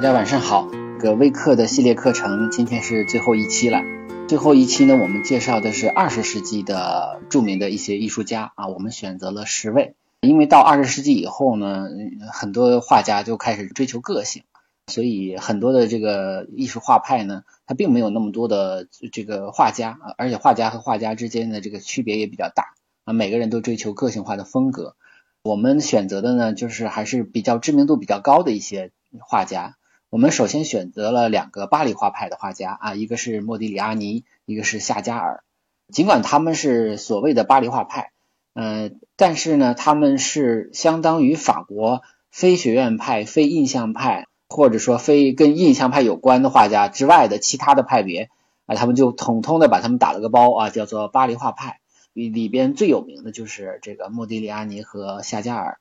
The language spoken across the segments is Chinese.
大家晚上好，这个微课的系列课程今天是最后一期了。最后一期呢，我们介绍的是二十世纪的著名的一些艺术家啊，我们选择了十位。因为到二十世纪以后呢，很多画家就开始追求个性，所以很多的这个艺术画派呢，它并没有那么多的这个画家，而且画家和画家之间的这个区别也比较大啊，每个人都追求个性化的风格。我们选择的呢，就是还是比较知名度比较高的一些画家。我们首先选择了两个巴黎画派的画家啊，一个是莫迪里阿尼，一个是夏加尔。尽管他们是所谓的巴黎画派，呃，但是呢，他们是相当于法国非学院派、非印象派，或者说非跟印象派有关的画家之外的其他的派别啊，他们就统统的把他们打了个包啊，叫做巴黎画派。里边最有名的就是这个莫迪里阿尼和夏加尔。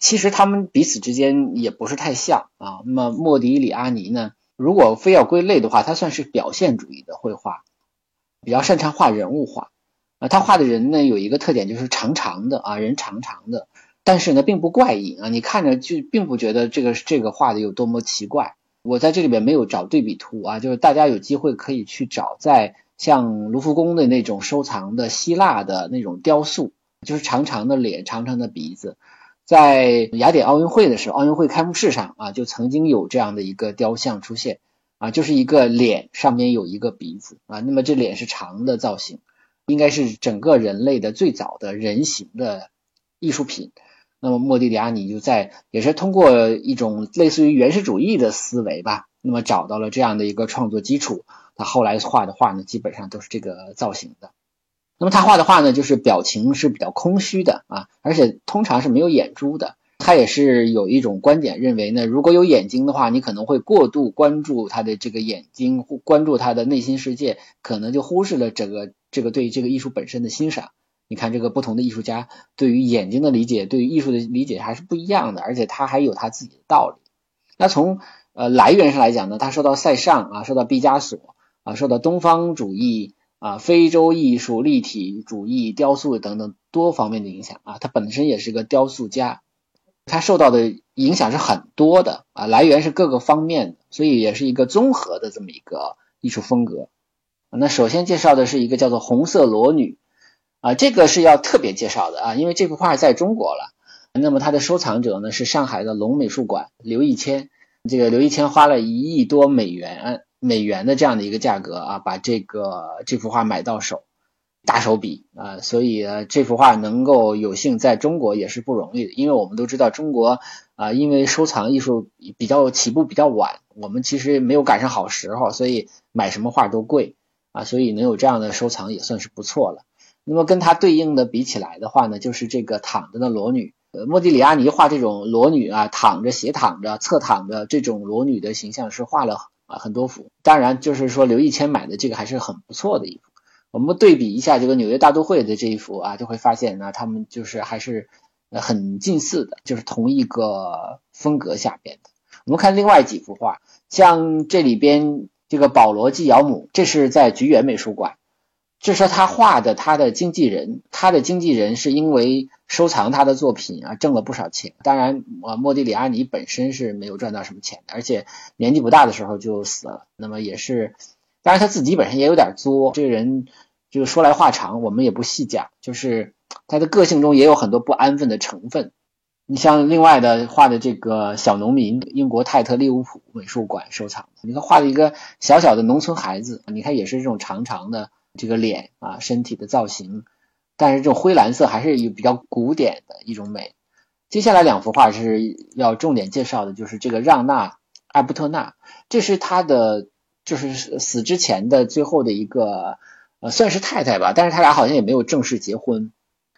其实他们彼此之间也不是太像啊。那么莫迪里阿尼呢，如果非要归类的话，他算是表现主义的绘画，比较擅长画人物画啊。他画的人呢有一个特点就是长长的啊，人长长的，但是呢并不怪异啊，你看着就并不觉得这个这个画的有多么奇怪。我在这里边没有找对比图啊，就是大家有机会可以去找，在像卢浮宫的那种收藏的希腊的那种雕塑，就是长长的脸，长长的鼻子。在雅典奥运会的时候，奥运会开幕式上啊，就曾经有这样的一个雕像出现啊，就是一个脸上面有一个鼻子啊，那么这脸是长的造型，应该是整个人类的最早的人形的艺术品。那么莫迪里阿尼就在也是通过一种类似于原始主义的思维吧，那么找到了这样的一个创作基础。他后来画的画呢，基本上都是这个造型的。那么他画的画呢，就是表情是比较空虚的啊，而且通常是没有眼珠的。他也是有一种观点认为呢，如果有眼睛的话，你可能会过度关注他的这个眼睛，关注他的内心世界，可能就忽视了整个这个对这个艺术本身的欣赏。你看，这个不同的艺术家对于眼睛的理解，对于艺术的理解还是不一样的，而且他还有他自己的道理。那从呃来源上来讲呢，他受到塞尚啊，受到毕加索啊，受到东方主义。啊，非洲艺术、立体主义、雕塑等等多方面的影响啊，他本身也是个雕塑家，他受到的影响是很多的啊，来源是各个方面的，所以也是一个综合的这么一个艺术风格。那首先介绍的是一个叫做《红色裸女》啊，这个是要特别介绍的啊，因为这幅画在中国了，那么它的收藏者呢是上海的龙美术馆刘一谦，这个刘一谦花了一亿多美元。美元的这样的一个价格啊，把这个这幅画买到手，大手笔啊，所以这幅画能够有幸在中国也是不容易的，因为我们都知道中国啊，因为收藏艺术比较起步比较晚，我们其实没有赶上好时候，所以买什么画都贵啊，所以能有这样的收藏也算是不错了。那么跟它对应的比起来的话呢，就是这个躺着的裸女，呃，莫迪里阿尼画这种裸女啊，躺着斜躺着侧躺着这种裸女的形象是画了。啊，很多幅，当然就是说刘义谦买的这个还是很不错的一幅。我们对比一下这个纽约大都会的这一幅啊，就会发现呢，他们就是还是很近似的，就是同一个风格下边的。我们看另外几幅画，像这里边这个保罗纪尧姆，这是在菊园美术馆。就说他画的他的经纪人，他的经纪人是因为收藏他的作品啊，挣了不少钱。当然，啊，莫迪里阿尼本身是没有赚到什么钱的，而且年纪不大的时候就死了。那么也是，当然他自己本身也有点作。这个人就说来话长，我们也不细讲。就是他的个性中也有很多不安分的成分。你像另外的画的这个小农民，英国泰特利物浦美术馆收藏的，你看画的一个小小的农村孩子，你看也是这种长长的。这个脸啊，身体的造型，但是这种灰蓝色还是有比较古典的一种美。接下来两幅画是要重点介绍的，就是这个让娜·艾布特纳，这是他的就是死之前的最后的一个呃，算是太太吧，但是他俩好像也没有正式结婚。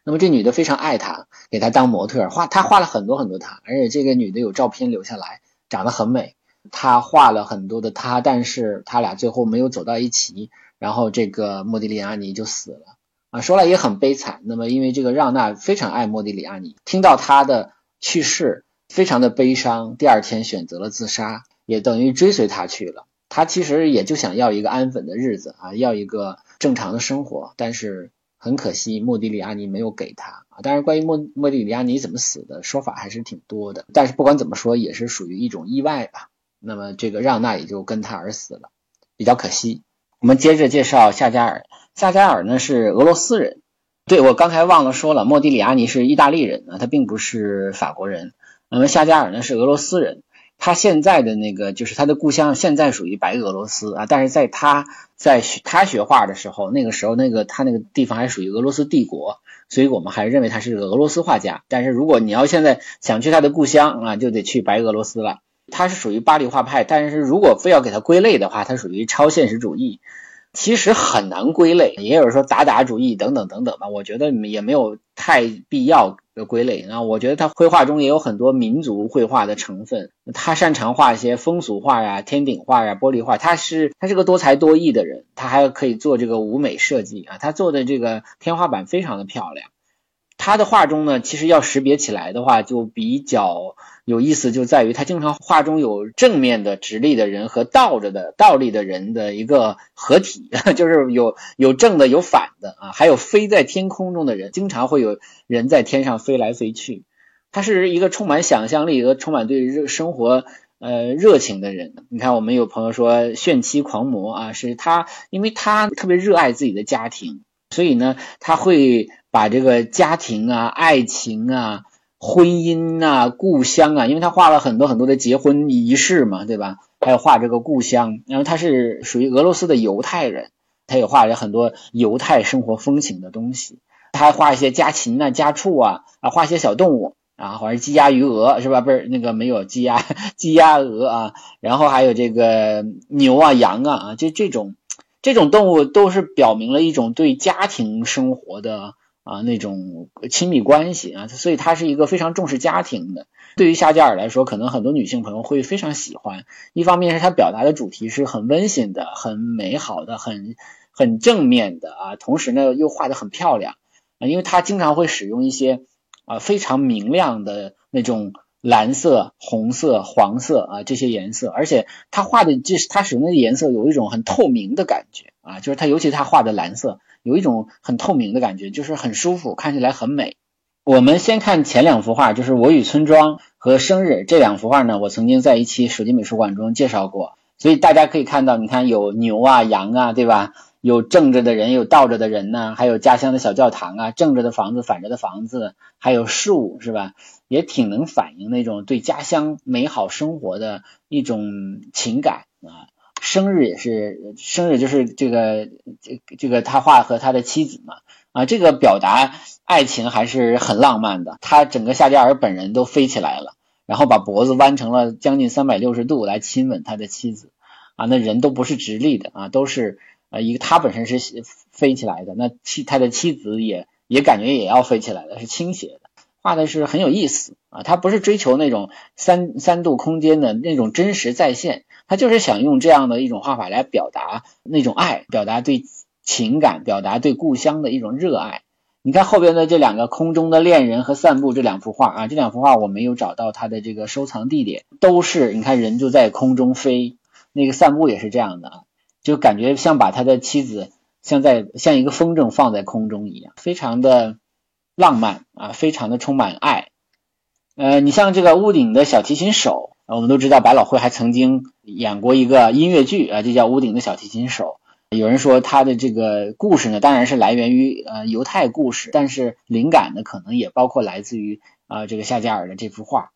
那么这女的非常爱他，给他当模特画，他画了很多很多他，而且这个女的有照片留下来，长得很美。他画了很多的他，但是他俩最后没有走到一起。然后这个莫迪里阿尼就死了啊，说来也很悲惨。那么因为这个让娜非常爱莫迪里阿尼，听到他的去世，非常的悲伤，第二天选择了自杀，也等于追随他去了。他其实也就想要一个安稳的日子啊，要一个正常的生活，但是很可惜莫迪里阿尼没有给他啊。当然，关于莫莫迪里阿尼怎么死的说法还是挺多的，但是不管怎么说，也是属于一种意外吧。那么这个让娜也就跟他而死了，比较可惜。我们接着介绍夏加尔，夏加尔呢是俄罗斯人，对我刚才忘了说了，莫迪里亚尼是意大利人啊，他并不是法国人。那么夏加尔呢是俄罗斯人，他现在的那个就是他的故乡现在属于白俄罗斯啊，但是在他在他学画的时候，那个时候那个他那个地方还属于俄罗斯帝国，所以我们还认为他是个俄罗斯画家。但是如果你要现在想去他的故乡啊，就得去白俄罗斯了。他是属于巴黎画派，但是如果非要给他归类的话，他属于超现实主义，其实很难归类。也有人说达达主义等等等等吧，我觉得也没有太必要的归类。那我觉得他绘画中也有很多民族绘画的成分，他擅长画一些风俗画呀、天顶画呀、玻璃画。他是他是个多才多艺的人，他还可以做这个舞美设计啊，他做的这个天花板非常的漂亮。他的画中呢，其实要识别起来的话，就比较有意思，就在于他经常画中有正面的直立的人和倒着的倒立的人的一个合体，就是有有正的有反的啊，还有飞在天空中的人，经常会有人在天上飞来飞去。他是一个充满想象力和充满对热生活呃热情的人。你看，我们有朋友说炫妻狂魔啊，是他，因为他特别热爱自己的家庭，所以呢，他会。把这个家庭啊、爱情啊、婚姻啊、故乡啊，因为他画了很多很多的结婚仪式嘛，对吧？还有画这个故乡，然后他是属于俄罗斯的犹太人，他也画了很多犹太生活风情的东西。他还画一些家禽啊、家畜啊，啊，画一些小动物啊，或者鸡鸭鱼鹅是吧？不是那个没有鸡鸭 鸡鸭鹅啊，然后还有这个牛啊、羊啊啊，就这种这种动物都是表明了一种对家庭生活的。啊，那种亲密关系啊，所以它是一个非常重视家庭的。对于夏加尔来说，可能很多女性朋友会非常喜欢。一方面是他表达的主题是很温馨的、很美好的、很很正面的啊，同时呢又画的很漂亮啊，因为他经常会使用一些啊非常明亮的那种蓝色、红色、黄色啊这些颜色，而且他画的这他使用的颜色有一种很透明的感觉啊，就是他尤其他画的蓝色。有一种很透明的感觉，就是很舒服，看起来很美。我们先看前两幅画，就是《我与村庄》和《生日》这两幅画呢，我曾经在一期手机美术馆中介绍过，所以大家可以看到，你看有牛啊、羊啊，对吧？有正着的人，有倒着的人呢，还有家乡的小教堂啊，正着的房子，反着的房子，还有树，是吧？也挺能反映那种对家乡美好生活的一种情感啊。生日也是生日，就是这个这这个他画和他的妻子嘛啊，这个表达爱情还是很浪漫的。他整个夏加尔本人都飞起来了，然后把脖子弯成了将近三百六十度来亲吻他的妻子啊，那人都不是直立的啊，都是呃一个他本身是飞起来的，那妻他的妻子也也感觉也要飞起来了，是倾斜的。画的是很有意思啊，他不是追求那种三三度空间的那种真实再现。他就是想用这样的一种画法来表达那种爱，表达对情感，表达对故乡的一种热爱。你看后边的这两个空中的恋人和散步这两幅画啊，这两幅画我没有找到它的这个收藏地点，都是你看人就在空中飞，那个散步也是这样的，就感觉像把他的妻子像在像一个风筝放在空中一样，非常的浪漫啊，非常的充满爱。呃，你像这个屋顶的小提琴手。我们都知道，百老汇还曾经演过一个音乐剧啊，就叫《屋顶的小提琴手》。有人说他的这个故事呢，当然是来源于呃犹太故事，但是灵感呢，可能也包括来自于啊这个夏加尔的这幅画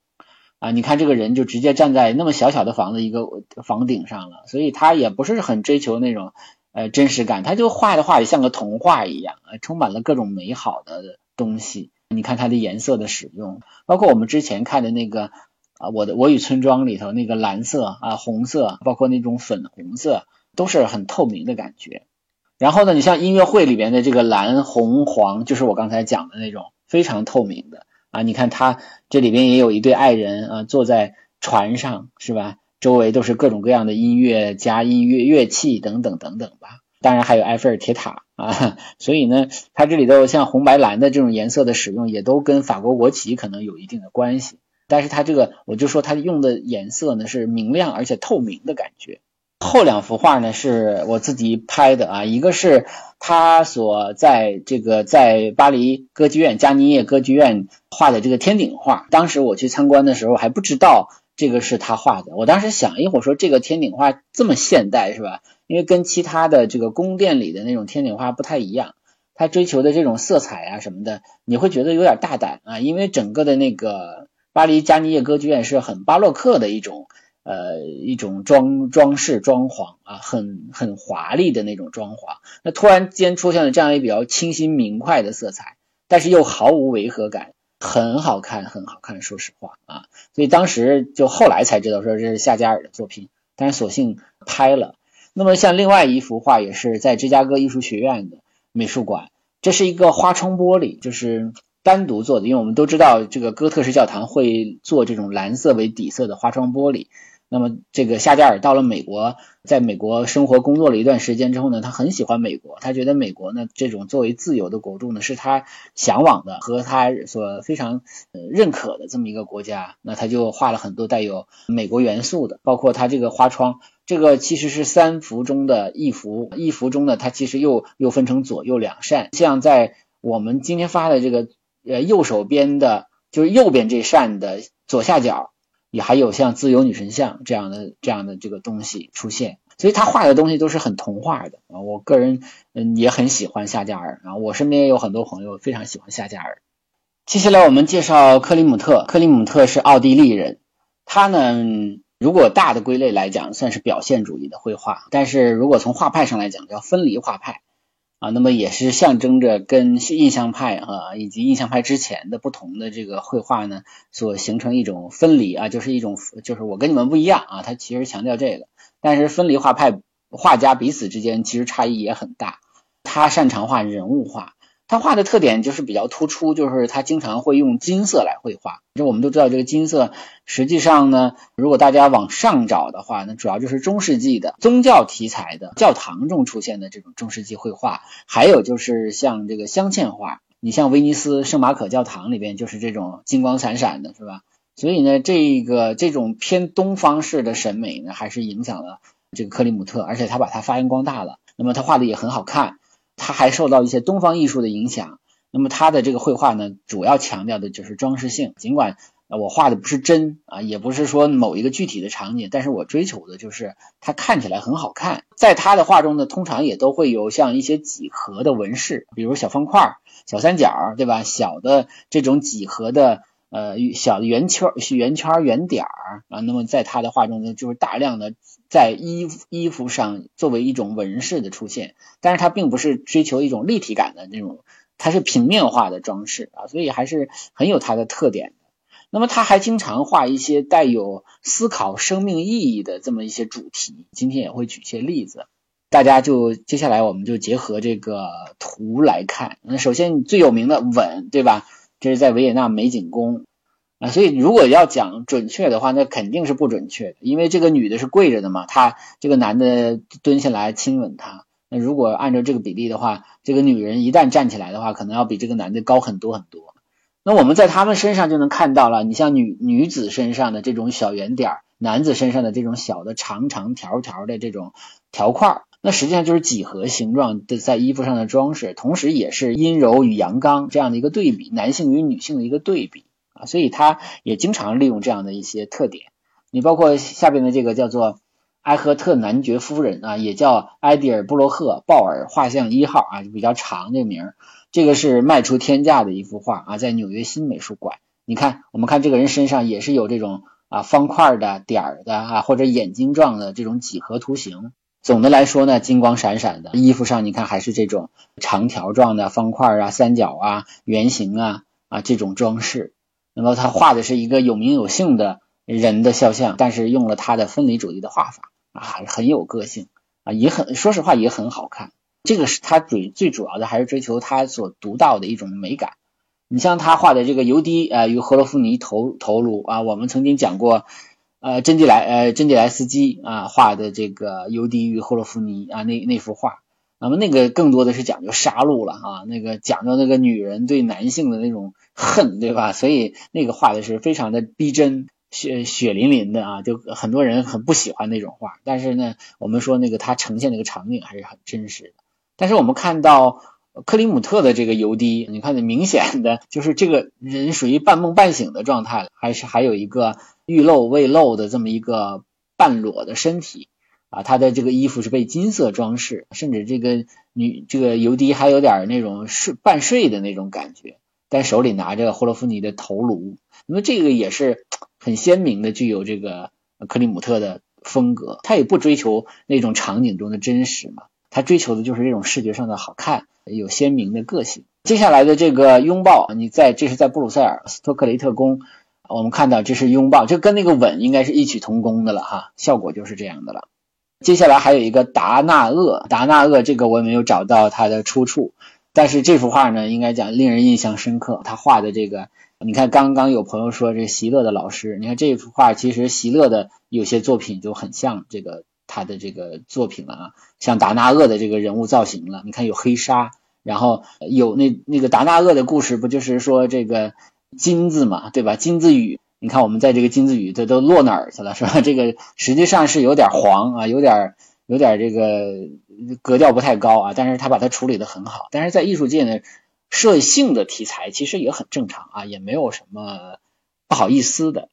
啊。你看这个人就直接站在那么小小的房子一个房顶上了，所以他也不是很追求那种呃真实感，他就画的画也像个童话一样啊，充满了各种美好的东西。你看它的颜色的使用，包括我们之前看的那个。啊，我的《我与村庄》里头那个蓝色啊、红色，包括那种粉红色，都是很透明的感觉。然后呢，你像音乐会里边的这个蓝、红、黄，就是我刚才讲的那种非常透明的啊。你看他这里边也有一对爱人啊，坐在船上，是吧？周围都是各种各样的音乐加音乐乐器等等等等吧。当然还有埃菲尔铁塔啊。所以呢，它这里头像红白蓝的这种颜色的使用，也都跟法国国旗可能有一定的关系。但是它这个，我就说它用的颜色呢是明亮而且透明的感觉。后两幅画呢是我自己拍的啊，一个是他所在这个在巴黎歌剧院加尼叶歌剧院画的这个天顶画。当时我去参观的时候还不知道这个是他画的。我当时想一会儿，说这个天顶画这么现代是吧？因为跟其他的这个宫殿里的那种天顶画不太一样，他追求的这种色彩啊什么的，你会觉得有点大胆啊。因为整个的那个巴黎加尼叶歌剧院是很巴洛克的一种呃一种装装饰装潢啊，很很华丽的那种装潢。那突然间出现了这样一比较清新明快的色彩，但是又毫无违和感。很好看，很好看，说实话啊，所以当时就后来才知道说这是夏加尔的作品，但是索性拍了。那么像另外一幅画也是在芝加哥艺术学院的美术馆，这是一个花窗玻璃，就是单独做的，因为我们都知道这个哥特式教堂会做这种蓝色为底色的花窗玻璃。那么这个夏加尔到了美国，在美国生活工作了一段时间之后呢，他很喜欢美国，他觉得美国呢这种作为自由的国度呢是他向往的和他所非常呃认可的这么一个国家，那他就画了很多带有美国元素的，包括他这个花窗，这个其实是三幅中的一幅，一幅中呢它其实又又分成左右两扇，像在我们今天发的这个呃右手边的，就是右边这扇的左下角。也还有像自由女神像这样的这样的这个东西出现，所以他画的东西都是很童话的啊。我个人嗯也很喜欢夏加尔啊，我身边也有很多朋友非常喜欢夏加尔。接下来我们介绍克里姆特，克里姆特是奥地利人，他呢如果大的归类来讲算是表现主义的绘画，但是如果从画派上来讲叫分离画派。啊，那么也是象征着跟印象派啊以及印象派之前的不同的这个绘画呢，所形成一种分离啊，就是一种就是我跟你们不一样啊，他其实强调这个，但是分离画派画家彼此之间其实差异也很大，他擅长画人物画。他画的特点就是比较突出，就是他经常会用金色来绘画。就我们都知道，这个金色实际上呢，如果大家往上找的话，那主要就是中世纪的宗教题材的教堂中出现的这种中世纪绘画，还有就是像这个镶嵌画。你像威尼斯圣马可教堂里边就是这种金光闪闪的，是吧？所以呢，这个这种偏东方式的审美呢，还是影响了这个克里姆特，而且他把它发扬光大了。那么他画的也很好看。他还受到一些东方艺术的影响，那么他的这个绘画呢，主要强调的就是装饰性。尽管我画的不是真啊，也不是说某一个具体的场景，但是我追求的就是它看起来很好看。在他的画中呢，通常也都会有像一些几何的纹饰，比如小方块、小三角，对吧？小的这种几何的。呃，小的圆圈、圆圈、圆点儿啊，那么在他的画中呢，就是大量的在衣衣服上作为一种纹饰的出现，但是它并不是追求一种立体感的那种，它是平面化的装饰啊，所以还是很有它的特点的。那么他还经常画一些带有思考生命意义的这么一些主题，今天也会举些例子，大家就接下来我们就结合这个图来看。那首先最有名的吻，对吧？这是在维也纳美景宫所以如果要讲准确的话，那肯定是不准确的，因为这个女的是跪着的嘛，她这个男的蹲下来亲吻她。那如果按照这个比例的话，这个女人一旦站起来的话，可能要比这个男的高很多很多。那我们在他们身上就能看到了，你像女女子身上的这种小圆点儿，男子身上的这种小的长长条条的这种条块儿。那实际上就是几何形状的在衣服上的装饰，同时也是阴柔与阳刚这样的一个对比，男性与女性的一个对比啊，所以他也经常利用这样的一些特点。你包括下边的这个叫做埃赫特男爵夫人啊，也叫埃迪尔布洛赫鲍尔画像一号啊，就比较长这名儿。这个是卖出天价的一幅画啊，在纽约新美术馆。你看，我们看这个人身上也是有这种啊方块的点儿的啊，或者眼睛状的这种几何图形。总的来说呢，金光闪闪的衣服上，你看还是这种长条状的方块啊、三角啊、圆形啊啊这种装饰。那么他画的是一个有名有姓的人的肖像，但是用了他的分离主义的画法啊，很有个性啊，也很说实话也很好看。这个是他最最主要的，还是追求他所独到的一种美感。你像他画的这个尤迪啊与赫罗夫尼头头颅啊，我们曾经讲过。呃，真蒂莱呃，真蒂莱斯基啊画的这个尤迪与赫洛夫尼啊那那幅画，那么那个更多的是讲究杀戮了啊，那个讲究那个女人对男性的那种恨，对吧？所以那个画的是非常的逼真，血血淋淋的啊，就很多人很不喜欢那种画。但是呢，我们说那个它呈现那个场景还是很真实的。但是我们看到克里姆特的这个油滴，你看明显的就是这个人属于半梦半醒的状态了，还是还有一个。欲露未露的这么一个半裸的身体啊，他的这个衣服是被金色装饰，甚至这个女这个尤迪还有点那种睡半睡的那种感觉，但手里拿着霍洛夫尼的头颅，那么这个也是很鲜明的具有这个克里姆特的风格，他也不追求那种场景中的真实嘛，他追求的就是这种视觉上的好看，有鲜明的个性。接下来的这个拥抱，你在这是在布鲁塞尔斯托克雷特宫。我们看到这是拥抱，这跟那个吻应该是异曲同工的了哈，效果就是这样的了。接下来还有一个达纳厄，达纳厄这个我也没有找到它的出处，但是这幅画呢，应该讲令人印象深刻。他画的这个，你看刚刚有朋友说这席勒的老师，你看这幅画其实席勒的有些作品就很像这个他的这个作品了啊，像达纳厄的这个人物造型了，你看有黑纱，然后有那那个达纳厄的故事不就是说这个。金子嘛，对吧？金子雨，你看我们在这个金子雨，这都落哪儿去了，是吧？这个实际上是有点黄啊，有点有点这个格调不太高啊，但是他把它处理的很好。但是在艺术界呢，摄性的题材其实也很正常啊，也没有什么不好意思的。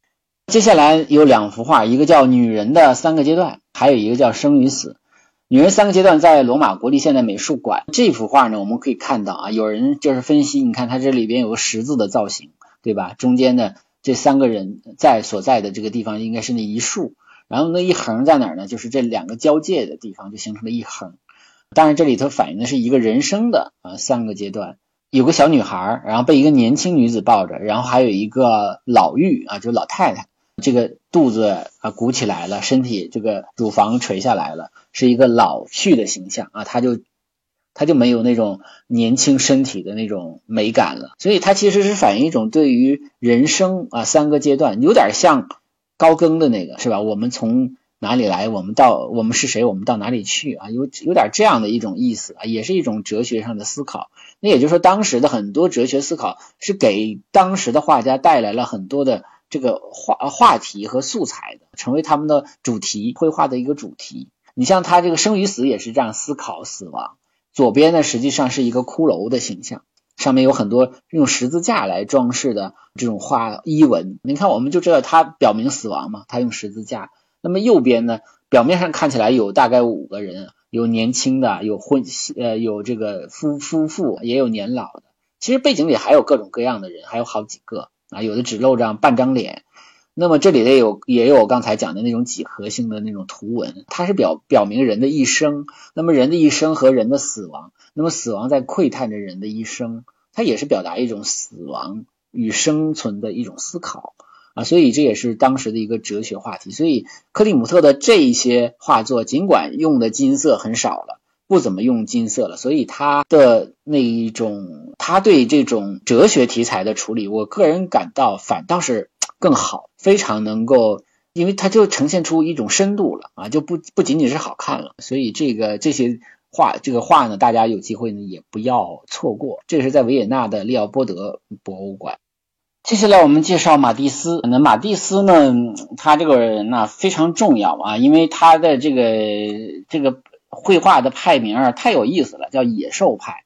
接下来有两幅画，一个叫《女人的三个阶段》，还有一个叫《生与死》。女人三个阶段在罗马国立现代美术馆。这幅画呢，我们可以看到啊，有人就是分析，你看它这里边有个十字的造型。对吧？中间的这三个人在所在的这个地方应该是那一竖，然后那一横在哪儿呢？就是这两个交界的地方就形成了一横。当然，这里头反映的是一个人生的啊三个阶段。有个小女孩，然后被一个年轻女子抱着，然后还有一个老妪啊，就老太太，这个肚子啊鼓起来了，身体这个乳房垂下来了，是一个老去的形象啊，她就。他就没有那种年轻身体的那种美感了，所以它其实是反映一种对于人生啊三个阶段，有点像高更的那个是吧？我们从哪里来？我们到我们是谁？我们到哪里去啊？有有点这样的一种意思啊，也是一种哲学上的思考。那也就是说，当时的很多哲学思考是给当时的画家带来了很多的这个话话题和素材的，成为他们的主题绘画的一个主题。你像他这个生与死也是这样思考死亡。左边呢，实际上是一个骷髅的形象，上面有很多用十字架来装饰的这种画衣纹。你看，我们就知道它表明死亡嘛，它用十字架。那么右边呢，表面上看起来有大概五个人，有年轻的，有婚呃有这个夫夫妇，也有年老的。其实背景里还有各种各样的人，还有好几个啊，有的只露着半张脸。那么这里也有也有刚才讲的那种几何性的那种图文，它是表表明人的一生。那么人的一生和人的死亡，那么死亡在窥探着人的一生，它也是表达一种死亡与生存的一种思考啊。所以这也是当时的一个哲学话题。所以克里姆特的这一些画作，尽管用的金色很少了，不怎么用金色了，所以他的那一种他对这种哲学题材的处理，我个人感到反倒是。更好，非常能够，因为它就呈现出一种深度了啊，就不不仅仅是好看了，所以这个这些画，这个画呢，大家有机会呢也不要错过。这是在维也纳的利奥波德博物馆。接下来我们介绍马蒂斯。那马蒂斯呢，他这个人呢非常重要啊，因为他的这个这个绘画的派名太有意思了，叫野兽派。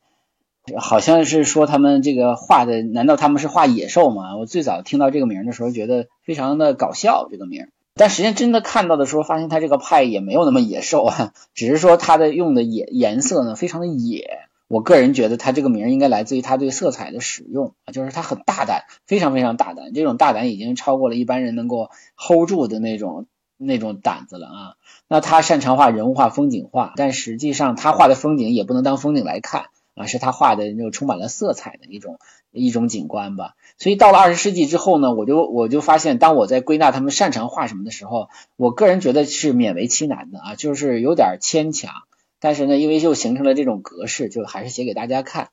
好像是说他们这个画的，难道他们是画野兽吗？我最早听到这个名的时候，觉得非常的搞笑这个名，但实际上真的看到的时候，发现他这个派也没有那么野兽啊，只是说他的用的野颜色呢非常的野。我个人觉得他这个名应该来自于他对色彩的使用啊，就是他很大胆，非常非常大胆，这种大胆已经超过了一般人能够 hold 住的那种那种胆子了啊。那他擅长画人物画、风景画，但实际上他画的风景也不能当风景来看。啊，是他画的那种充满了色彩的一种一种景观吧。所以到了二十世纪之后呢，我就我就发现，当我在归纳他们擅长画什么的时候，我个人觉得是勉为其难的啊，就是有点牵强。但是呢，因为就形成了这种格式，就还是写给大家看。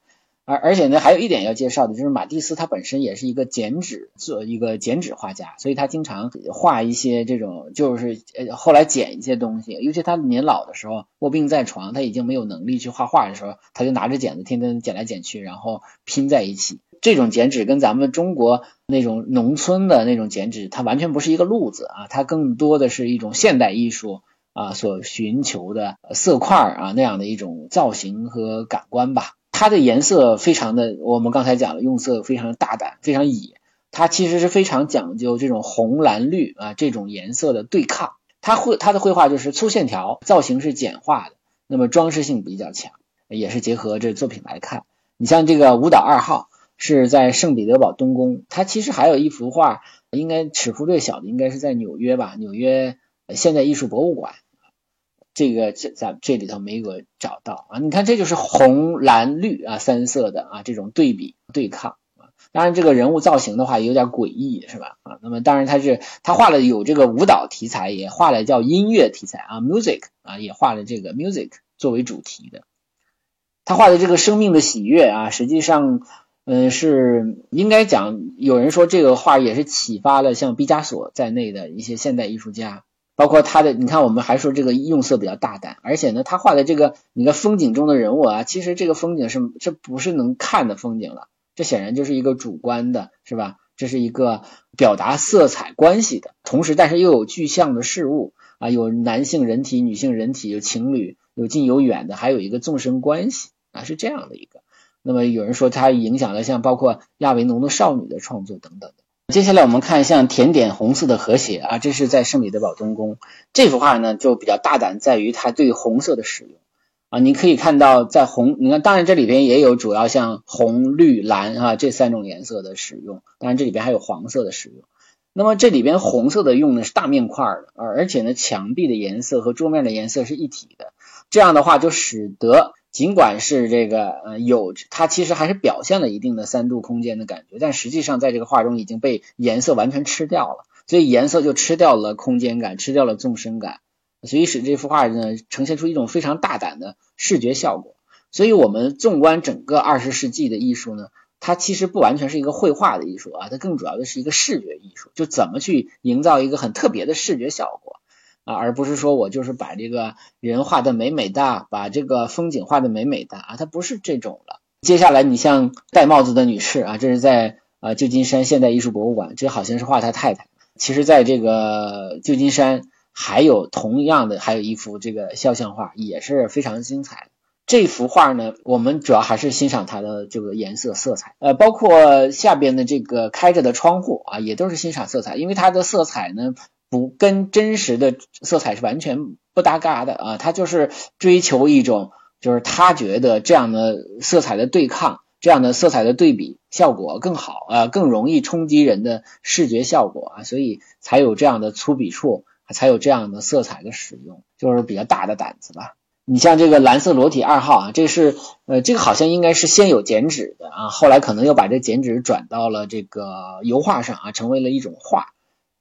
而而且呢，还有一点要介绍的，就是马蒂斯他本身也是一个剪纸做一个剪纸画家，所以他经常画一些这种，就是呃后来剪一些东西。尤其他年老的时候卧病在床，他已经没有能力去画画的时候，他就拿着剪子天天剪来剪去，然后拼在一起。这种剪纸跟咱们中国那种农村的那种剪纸，它完全不是一个路子啊，它更多的是一种现代艺术啊所寻求的色块啊那样的一种造型和感官吧。它的颜色非常的，我们刚才讲了，用色非常大胆，非常野。它其实是非常讲究这种红蓝绿啊这种颜色的对抗。它绘它的绘画就是粗线条，造型是简化的，那么装饰性比较强，也是结合这作品来看。你像这个舞蹈二号是在圣彼得堡东宫，它其实还有一幅画，应该尺幅最小的应该是在纽约吧，纽约现代艺术博物馆。这个这在这里头没有找到啊，你看这就是红蓝绿啊三色的啊这种对比对抗啊。当然，这个人物造型的话有点诡异，是吧？啊，那么当然他是他画了有这个舞蹈题材，也画了叫音乐题材啊，music 啊，也画了这个 music 作为主题的。他画的这个生命的喜悦啊，实际上，嗯，是应该讲，有人说这个画也是启发了像毕加索在内的一些现代艺术家，包括他的，你看我们还说这个用色比较大胆，而且呢，他画的这个你看风景中的人物啊，其实这个风景是这不是能看的风景了。这显然就是一个主观的，是吧？这是一个表达色彩关系的，同时，但是又有具象的事物啊，有男性人体、女性人体，有情侣，有近有远的，还有一个纵深关系啊，是这样的一个。那么有人说它影响了像包括亚维农的少女的创作等等的。接下来我们看像甜点红色的和谐啊，这是在圣彼得堡东宫这幅画呢，就比较大胆，在于它对红色的使用。啊，你可以看到在红，你看，当然这里边也有主要像红、绿、蓝啊这三种颜色的使用，当然这里边还有黄色的使用。那么这里边红色的用的是大面块的啊，而且呢墙壁的颜色和桌面的颜色是一体的，这样的话就使得尽管是这个呃有它其实还是表现了一定的三度空间的感觉，但实际上在这个画中已经被颜色完全吃掉了，所以颜色就吃掉了空间感，吃掉了纵深感。所以使这幅画呢呈现出一种非常大胆的视觉效果。所以我们纵观整个二十世纪的艺术呢，它其实不完全是一个绘画的艺术啊，它更主要的是一个视觉艺术，就怎么去营造一个很特别的视觉效果啊，而不是说我就是把这个人画的美美的，把这个风景画的美美的啊，它不是这种了。接下来你像戴帽子的女士啊，这是在啊旧金山现代艺术博物馆，这好像是画他太太。其实在这个旧金山。还有同样的，还有一幅这个肖像画也是非常精彩的。这幅画呢，我们主要还是欣赏它的这个颜色色彩，呃，包括下边的这个开着的窗户啊，也都是欣赏色彩，因为它的色彩呢，不跟真实的色彩是完全不搭嘎的啊，他就是追求一种，就是他觉得这样的色彩的对抗，这样的色彩的对比效果更好啊，更容易冲击人的视觉效果啊，所以才有这样的粗笔触。才有这样的色彩的使用，就是比较大的胆子吧。你像这个蓝色裸体二号啊，这是呃，这个好像应该是先有剪纸的啊，后来可能又把这剪纸转到了这个油画上啊，成为了一种画。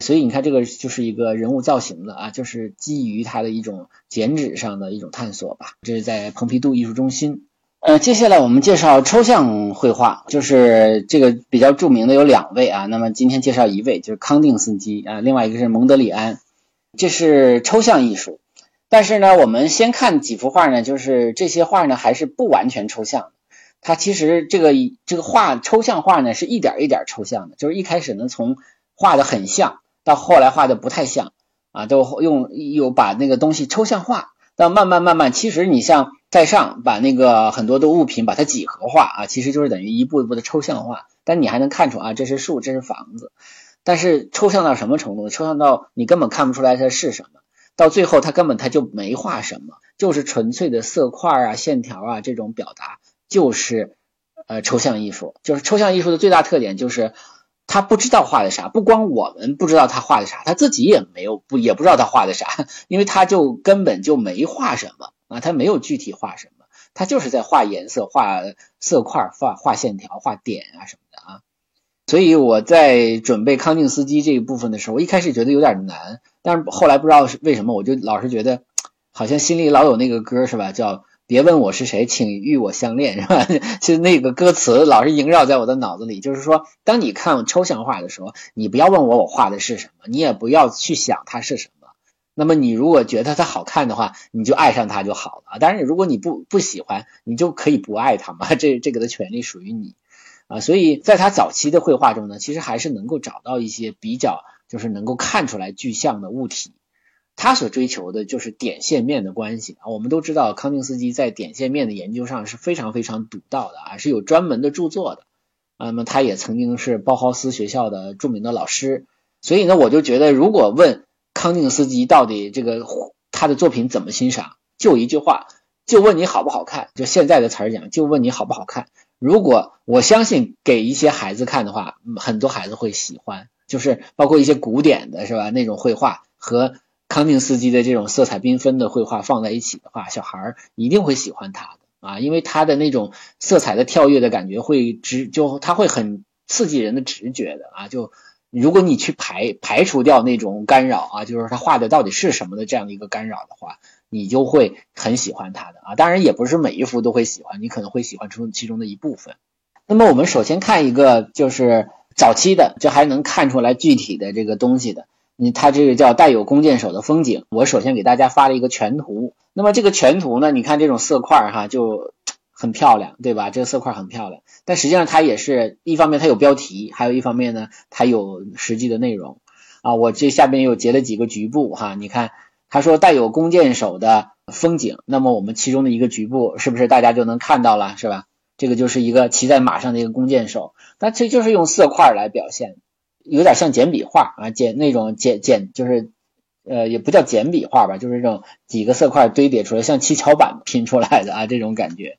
所以你看这个就是一个人物造型的啊，就是基于它的一种剪纸上的一种探索吧。这是在蓬皮杜艺术中心。呃，接下来我们介绍抽象绘画，就是这个比较著名的有两位啊。那么今天介绍一位，就是康定斯基啊，另外一个是蒙德里安。这是抽象艺术，但是呢，我们先看几幅画呢，就是这些画呢还是不完全抽象。它其实这个这个画抽象画呢是一点一点抽象的，就是一开始呢从画的很像，到后来画的不太像啊，都用有把那个东西抽象化，到慢慢慢慢，其实你像在上把那个很多的物品把它几何化啊，其实就是等于一步一步的抽象化，但你还能看出啊，这是树，这是房子。但是抽象到什么程度？抽象到你根本看不出来它是什么，到最后它根本它就没画什么，就是纯粹的色块啊、线条啊这种表达，就是呃抽象艺术。就是抽象艺术的最大特点就是他不知道画的啥，不光我们不知道他画的啥，他自己也没有不也不知道他画的啥，因为他就根本就没画什么啊，他没有具体画什么，他就是在画颜色、画色块、画画线条、画点啊什么的啊。所以我在准备康定斯基这一部分的时候，我一开始觉得有点难，但是后来不知道是为什么，我就老是觉得好像心里老有那个歌是吧？叫别问我是谁，请与我相恋 是吧？就那个歌词老是萦绕在我的脑子里。就是说，当你看抽象画的时候，你不要问我我画的是什么，你也不要去想它是什么。那么你如果觉得它好看的话，你就爱上它就好了。当然，如果你不不喜欢，你就可以不爱它嘛。这这个的权利属于你。啊，所以在他早期的绘画中呢，其实还是能够找到一些比较，就是能够看出来具象的物体。他所追求的就是点线面的关系啊。我们都知道康定斯基在点线面的研究上是非常非常独到的啊，是有专门的著作的那么他也曾经是包豪斯学校的著名的老师，所以呢，我就觉得如果问康定斯基到底这个他的作品怎么欣赏，就一句话，就问你好不好看。就现在的词儿讲，就问你好不好看。如果我相信给一些孩子看的话，很多孩子会喜欢，就是包括一些古典的是吧？那种绘画和康定斯基的这种色彩缤纷的绘画放在一起的话，小孩一定会喜欢他的啊，因为他的那种色彩的跳跃的感觉会直，就他会很刺激人的直觉的啊。就如果你去排排除掉那种干扰啊，就是他画的到底是什么的这样的一个干扰的话。你就会很喜欢他的啊，当然也不是每一幅都会喜欢，你可能会喜欢出其中的一部分。那么我们首先看一个就是早期的，就还能看出来具体的这个东西的，你它这个叫带有弓箭手的风景。我首先给大家发了一个全图，那么这个全图呢，你看这种色块哈就 很漂亮，对吧？这个色块很漂亮，但实际上它也是一方面它有标题，还有一方面呢它有实际的内容啊。我这下边又截了几个局部哈，你看。他说带有弓箭手的风景，那么我们其中的一个局部是不是大家就能看到了，是吧？这个就是一个骑在马上的一个弓箭手，那这就是用色块来表现，有点像简笔画啊，简那种简简就是呃也不叫简笔画吧，就是这种几个色块堆叠出来，像七巧板拼出来的啊这种感觉。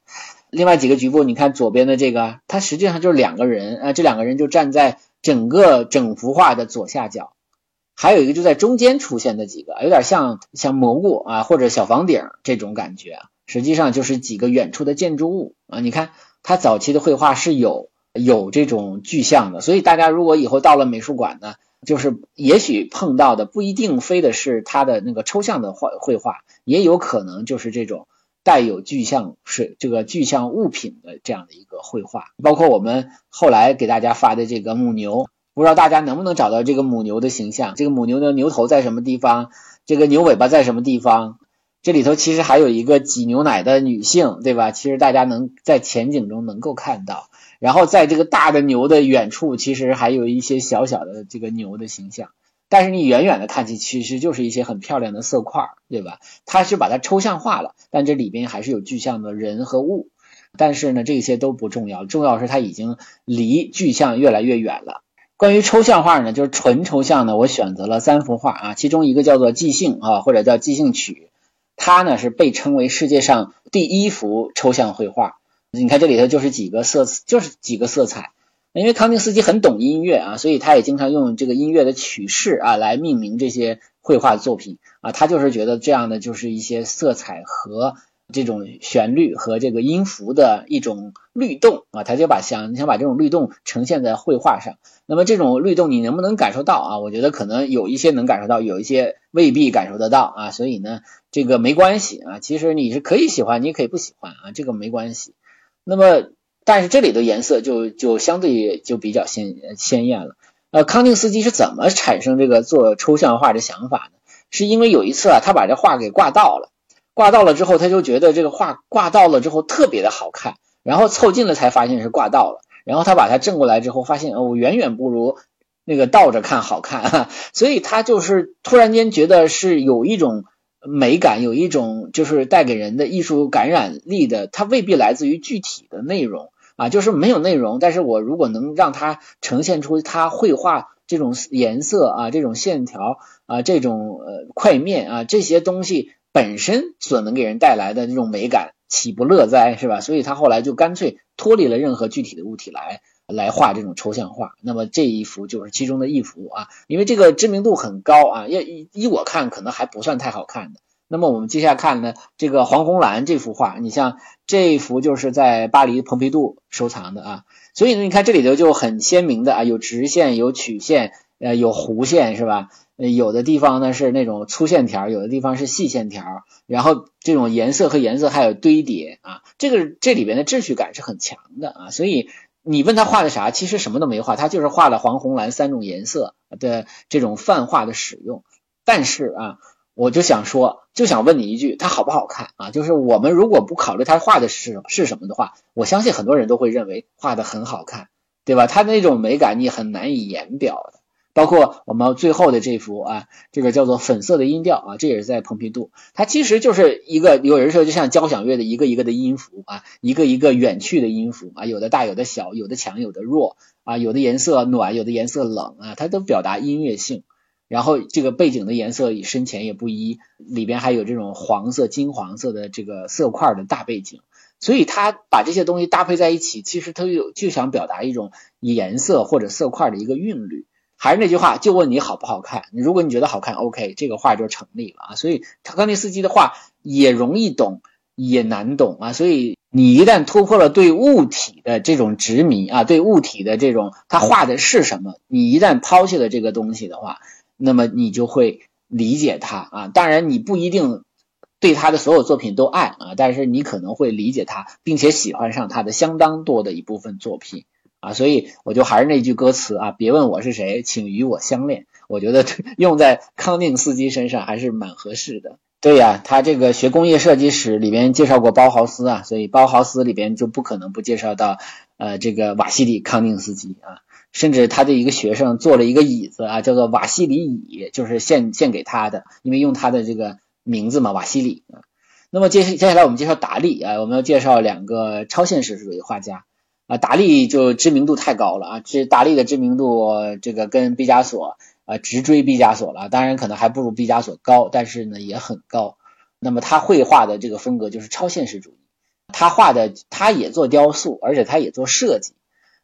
另外几个局部，你看左边的这个，它实际上就是两个人啊，这两个人就站在整个整幅画的左下角。还有一个就在中间出现的几个，有点像像蘑菇啊或者小房顶这种感觉，实际上就是几个远处的建筑物啊。你看他早期的绘画是有有这种具象的，所以大家如果以后到了美术馆呢，就是也许碰到的不一定非得是他的那个抽象的画绘画，也有可能就是这种带有具象是这个具象物品的这样的一个绘画，包括我们后来给大家发的这个母牛。不知道大家能不能找到这个母牛的形象？这个母牛的牛头在什么地方？这个牛尾巴在什么地方？这里头其实还有一个挤牛奶的女性，对吧？其实大家能在前景中能够看到。然后在这个大的牛的远处，其实还有一些小小的这个牛的形象。但是你远远的看去，其实就是一些很漂亮的色块，对吧？它是把它抽象化了，但这里边还是有具象的人和物。但是呢，这些都不重要，重要是它已经离具象越来越远了。关于抽象画呢，就是纯抽象的，我选择了三幅画啊，其中一个叫做《即兴》啊，或者叫《即兴曲》，它呢是被称为世界上第一幅抽象绘画。你看这里头就是几个色，就是几个色彩。因为康定斯基很懂音乐啊，所以他也经常用这个音乐的曲式啊来命名这些绘画作品啊，他就是觉得这样的就是一些色彩和。这种旋律和这个音符的一种律动啊，他就把想想把这种律动呈现在绘画上。那么这种律动你能不能感受到啊？我觉得可能有一些能感受到，有一些未必感受得到啊。所以呢，这个没关系啊。其实你是可以喜欢，你也可以不喜欢啊，这个没关系。那么，但是这里的颜色就就相对就比较鲜鲜艳了。呃，康定斯基是怎么产生这个做抽象画的想法呢？是因为有一次啊，他把这画给挂到了。挂到了之后，他就觉得这个画挂到了之后特别的好看，然后凑近了才发现是挂到了，然后他把它正过来之后，发现哦，远远不如那个倒着看好看，所以他就是突然间觉得是有一种美感，有一种就是带给人的艺术感染力的，它未必来自于具体的内容啊，就是没有内容，但是我如果能让它呈现出它绘画这种颜色啊，这种线条啊，这种呃块面啊这些东西。本身所能给人带来的这种美感，岂不乐哉，是吧？所以他后来就干脆脱离了任何具体的物体来来画这种抽象画。那么这一幅就是其中的一幅啊，因为这个知名度很高啊，要依我看可能还不算太好看的。那么我们接下来看呢，这个黄红蓝这幅画，你像这幅就是在巴黎蓬皮杜收藏的啊，所以呢，你看这里头就很鲜明的啊，有直线，有曲线，呃，有弧线，是吧？有的地方呢是那种粗线条，有的地方是细线条，然后这种颜色和颜色还有堆叠啊，这个这里边的秩序感是很强的啊，所以你问他画的啥，其实什么都没画，他就是画了黄红蓝三种颜色的这种泛画的使用。但是啊，我就想说，就想问你一句，它好不好看啊？就是我们如果不考虑他画的是是什么的话，我相信很多人都会认为画的很好看，对吧？他那种美感你很难以言表的。包括我们最后的这幅啊，这个叫做粉色的音调啊，这也是在蓬皮杜，它其实就是一个有人说就像交响乐的一个一个的音符啊，一个一个远去的音符啊，有的大有的小，有的强有的弱啊，有的颜色暖，有的颜色冷啊，它都表达音乐性。然后这个背景的颜色深浅也不一，里边还有这种黄色、金黄色的这个色块的大背景。所以他把这些东西搭配在一起，其实他有就想表达一种颜色或者色块的一个韵律。还是那句话，就问你好不好看。如果你觉得好看，OK，这个画就成立了啊。所以康定斯基的画也容易懂，也难懂啊。所以你一旦突破了对物体的这种执迷啊，对物体的这种他画的是什么，你一旦抛弃了这个东西的话，那么你就会理解他啊。当然你不一定。对他的所有作品都爱啊，但是你可能会理解他，并且喜欢上他的相当多的一部分作品啊，所以我就还是那句歌词啊，别问我是谁，请与我相恋。我觉得 用在康定斯基身上还是蛮合适的。对呀，他这个学工业设计史里边介绍过包豪斯啊，所以包豪斯里边就不可能不介绍到呃这个瓦西里康定斯基啊，甚至他的一个学生做了一个椅子啊，叫做瓦西里椅，就是献献给他的，因为用他的这个。名字嘛，瓦西里啊。那么接接下来我们介绍达利啊，我们要介绍两个超现实主义画家啊。达利就知名度太高了啊，这达利的知名度这个跟毕加索啊直追毕加索了，当然可能还不如毕加索高，但是呢也很高。那么他绘画的这个风格就是超现实主义，他画的他也做雕塑，而且他也做设计。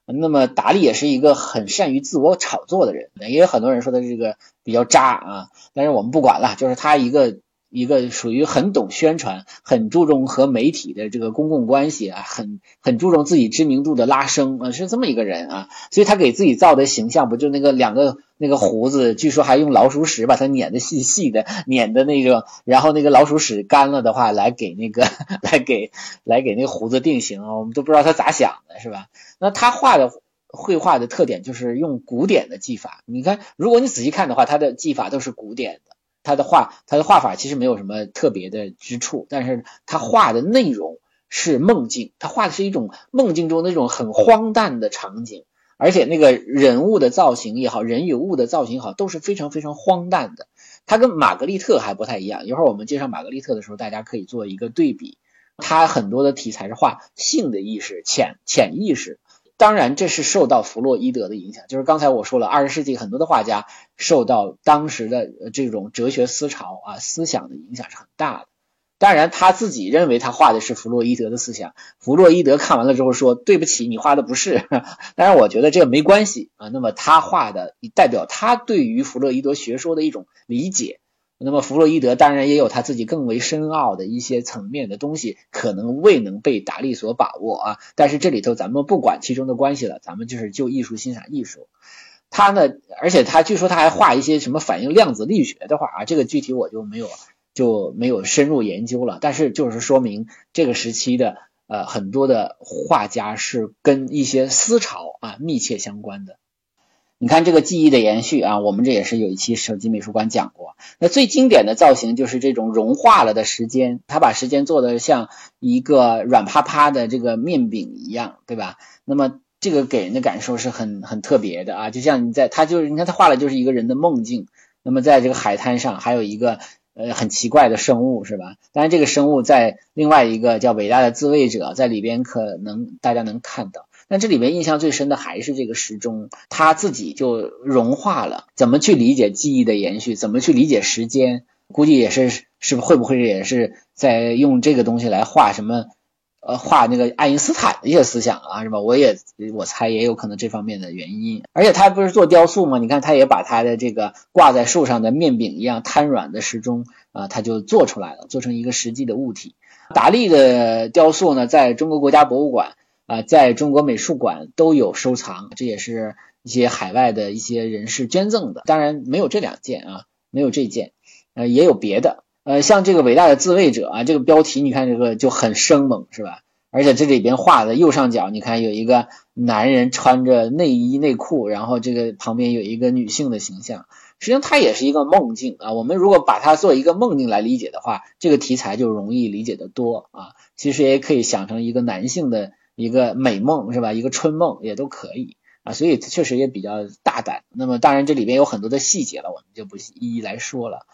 那么达利也是一个很善于自我炒作的人，也有很多人说他这个比较渣啊，但是我们不管了，就是他一个。一个属于很懂宣传、很注重和媒体的这个公共关系啊，很很注重自己知名度的拉升啊，是这么一个人啊，所以他给自己造的形象不就那个两个那个胡子，据说还用老鼠屎把它碾的细细的，碾的那个，然后那个老鼠屎干了的话，来给那个 来给来给那个胡子定型啊，我们都不知道他咋想的，是吧？那他画的绘画的特点就是用古典的技法，你看，如果你仔细看的话，他的技法都是古典的。他的画，他的画法其实没有什么特别的之处，但是他画的内容是梦境，他画的是一种梦境中那种很荒诞的场景，而且那个人物的造型也好，人与物的造型也好，都是非常非常荒诞的。他跟玛格丽特还不太一样，一会儿我们介绍玛格丽特的时候，大家可以做一个对比。他很多的题材是画性的意识、潜潜意识。当然，这是受到弗洛伊德的影响。就是刚才我说了，二十世纪很多的画家受到当时的这种哲学思潮啊思想的影响是很大的。当然，他自己认为他画的是弗洛伊德的思想。弗洛伊德看完了之后说：“对不起，你画的不是。”当然，我觉得这个没关系啊。那么他画的代表他对于弗洛伊德学说的一种理解。那么弗洛伊德当然也有他自己更为深奥的一些层面的东西，可能未能被达利所把握啊。但是这里头咱们不管其中的关系了，咱们就是就艺术欣赏艺术。他呢，而且他据说他还画一些什么反映量子力学的画啊，这个具体我就没有就没有深入研究了。但是就是说明这个时期的呃很多的画家是跟一些思潮啊密切相关的。你看这个记忆的延续啊，我们这也是有一期手机美术馆讲过。那最经典的造型就是这种融化了的时间，他把时间做的像一个软趴趴的这个面饼一样，对吧？那么这个给人的感受是很很特别的啊，就像你在他就是你看他画的就是一个人的梦境。那么在这个海滩上还有一个呃很奇怪的生物是吧？当然这个生物在另外一个叫伟大的自卫者在里边可能大家能看到。那这里面印象最深的还是这个时钟，它自己就融化了。怎么去理解记忆的延续？怎么去理解时间？估计也是，是会不会也是在用这个东西来画什么？呃，画那个爱因斯坦的一些思想啊，是吧？我也我猜也有可能这方面的原因。而且他不是做雕塑吗？你看，他也把他的这个挂在树上的面饼一样瘫软的时钟啊，他就做出来了，做成一个实际的物体。达利的雕塑呢，在中国国家博物馆。啊，在中国美术馆都有收藏，这也是一些海外的一些人士捐赠的。当然没有这两件啊，没有这件，呃，也有别的。呃，像这个伟大的自卫者啊，这个标题你看这个就很生猛，是吧？而且这里边画的右上角，你看有一个男人穿着内衣内裤，然后这个旁边有一个女性的形象，实际上它也是一个梦境啊。我们如果把它做一个梦境来理解的话，这个题材就容易理解的多啊。其实也可以想成一个男性的。一个美梦是吧？一个春梦也都可以。啊，所以确实也比较大胆。那么当然这里边有很多的细节了，我们就不一一来说了。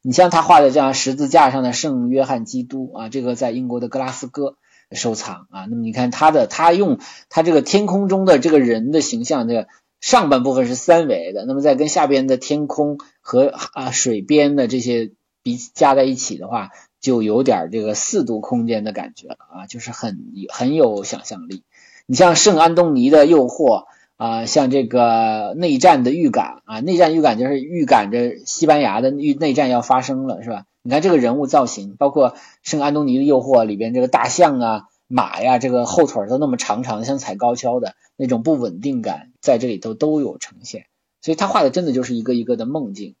你像他画的这样十字架上的圣约翰基督啊，这个在英国的格拉斯哥收藏啊。那么你看他的，他用他这个天空中的这个人的形象，这个上半部分是三维的，那么再跟下边的天空和啊水边的这些比加在一起的话，就有点这个四度空间的感觉了啊，就是很很有想象力。你像圣安东尼的诱惑。啊，像这个内战的预感啊，内战预感就是预感着西班牙的内内战要发生了，是吧？你看这个人物造型，包括圣安东尼的诱惑里边这个大象啊、马呀，这个后腿都那么长长，像踩高跷的那种不稳定感，在这里头都有呈现。所以他画的真的就是一个一个的梦境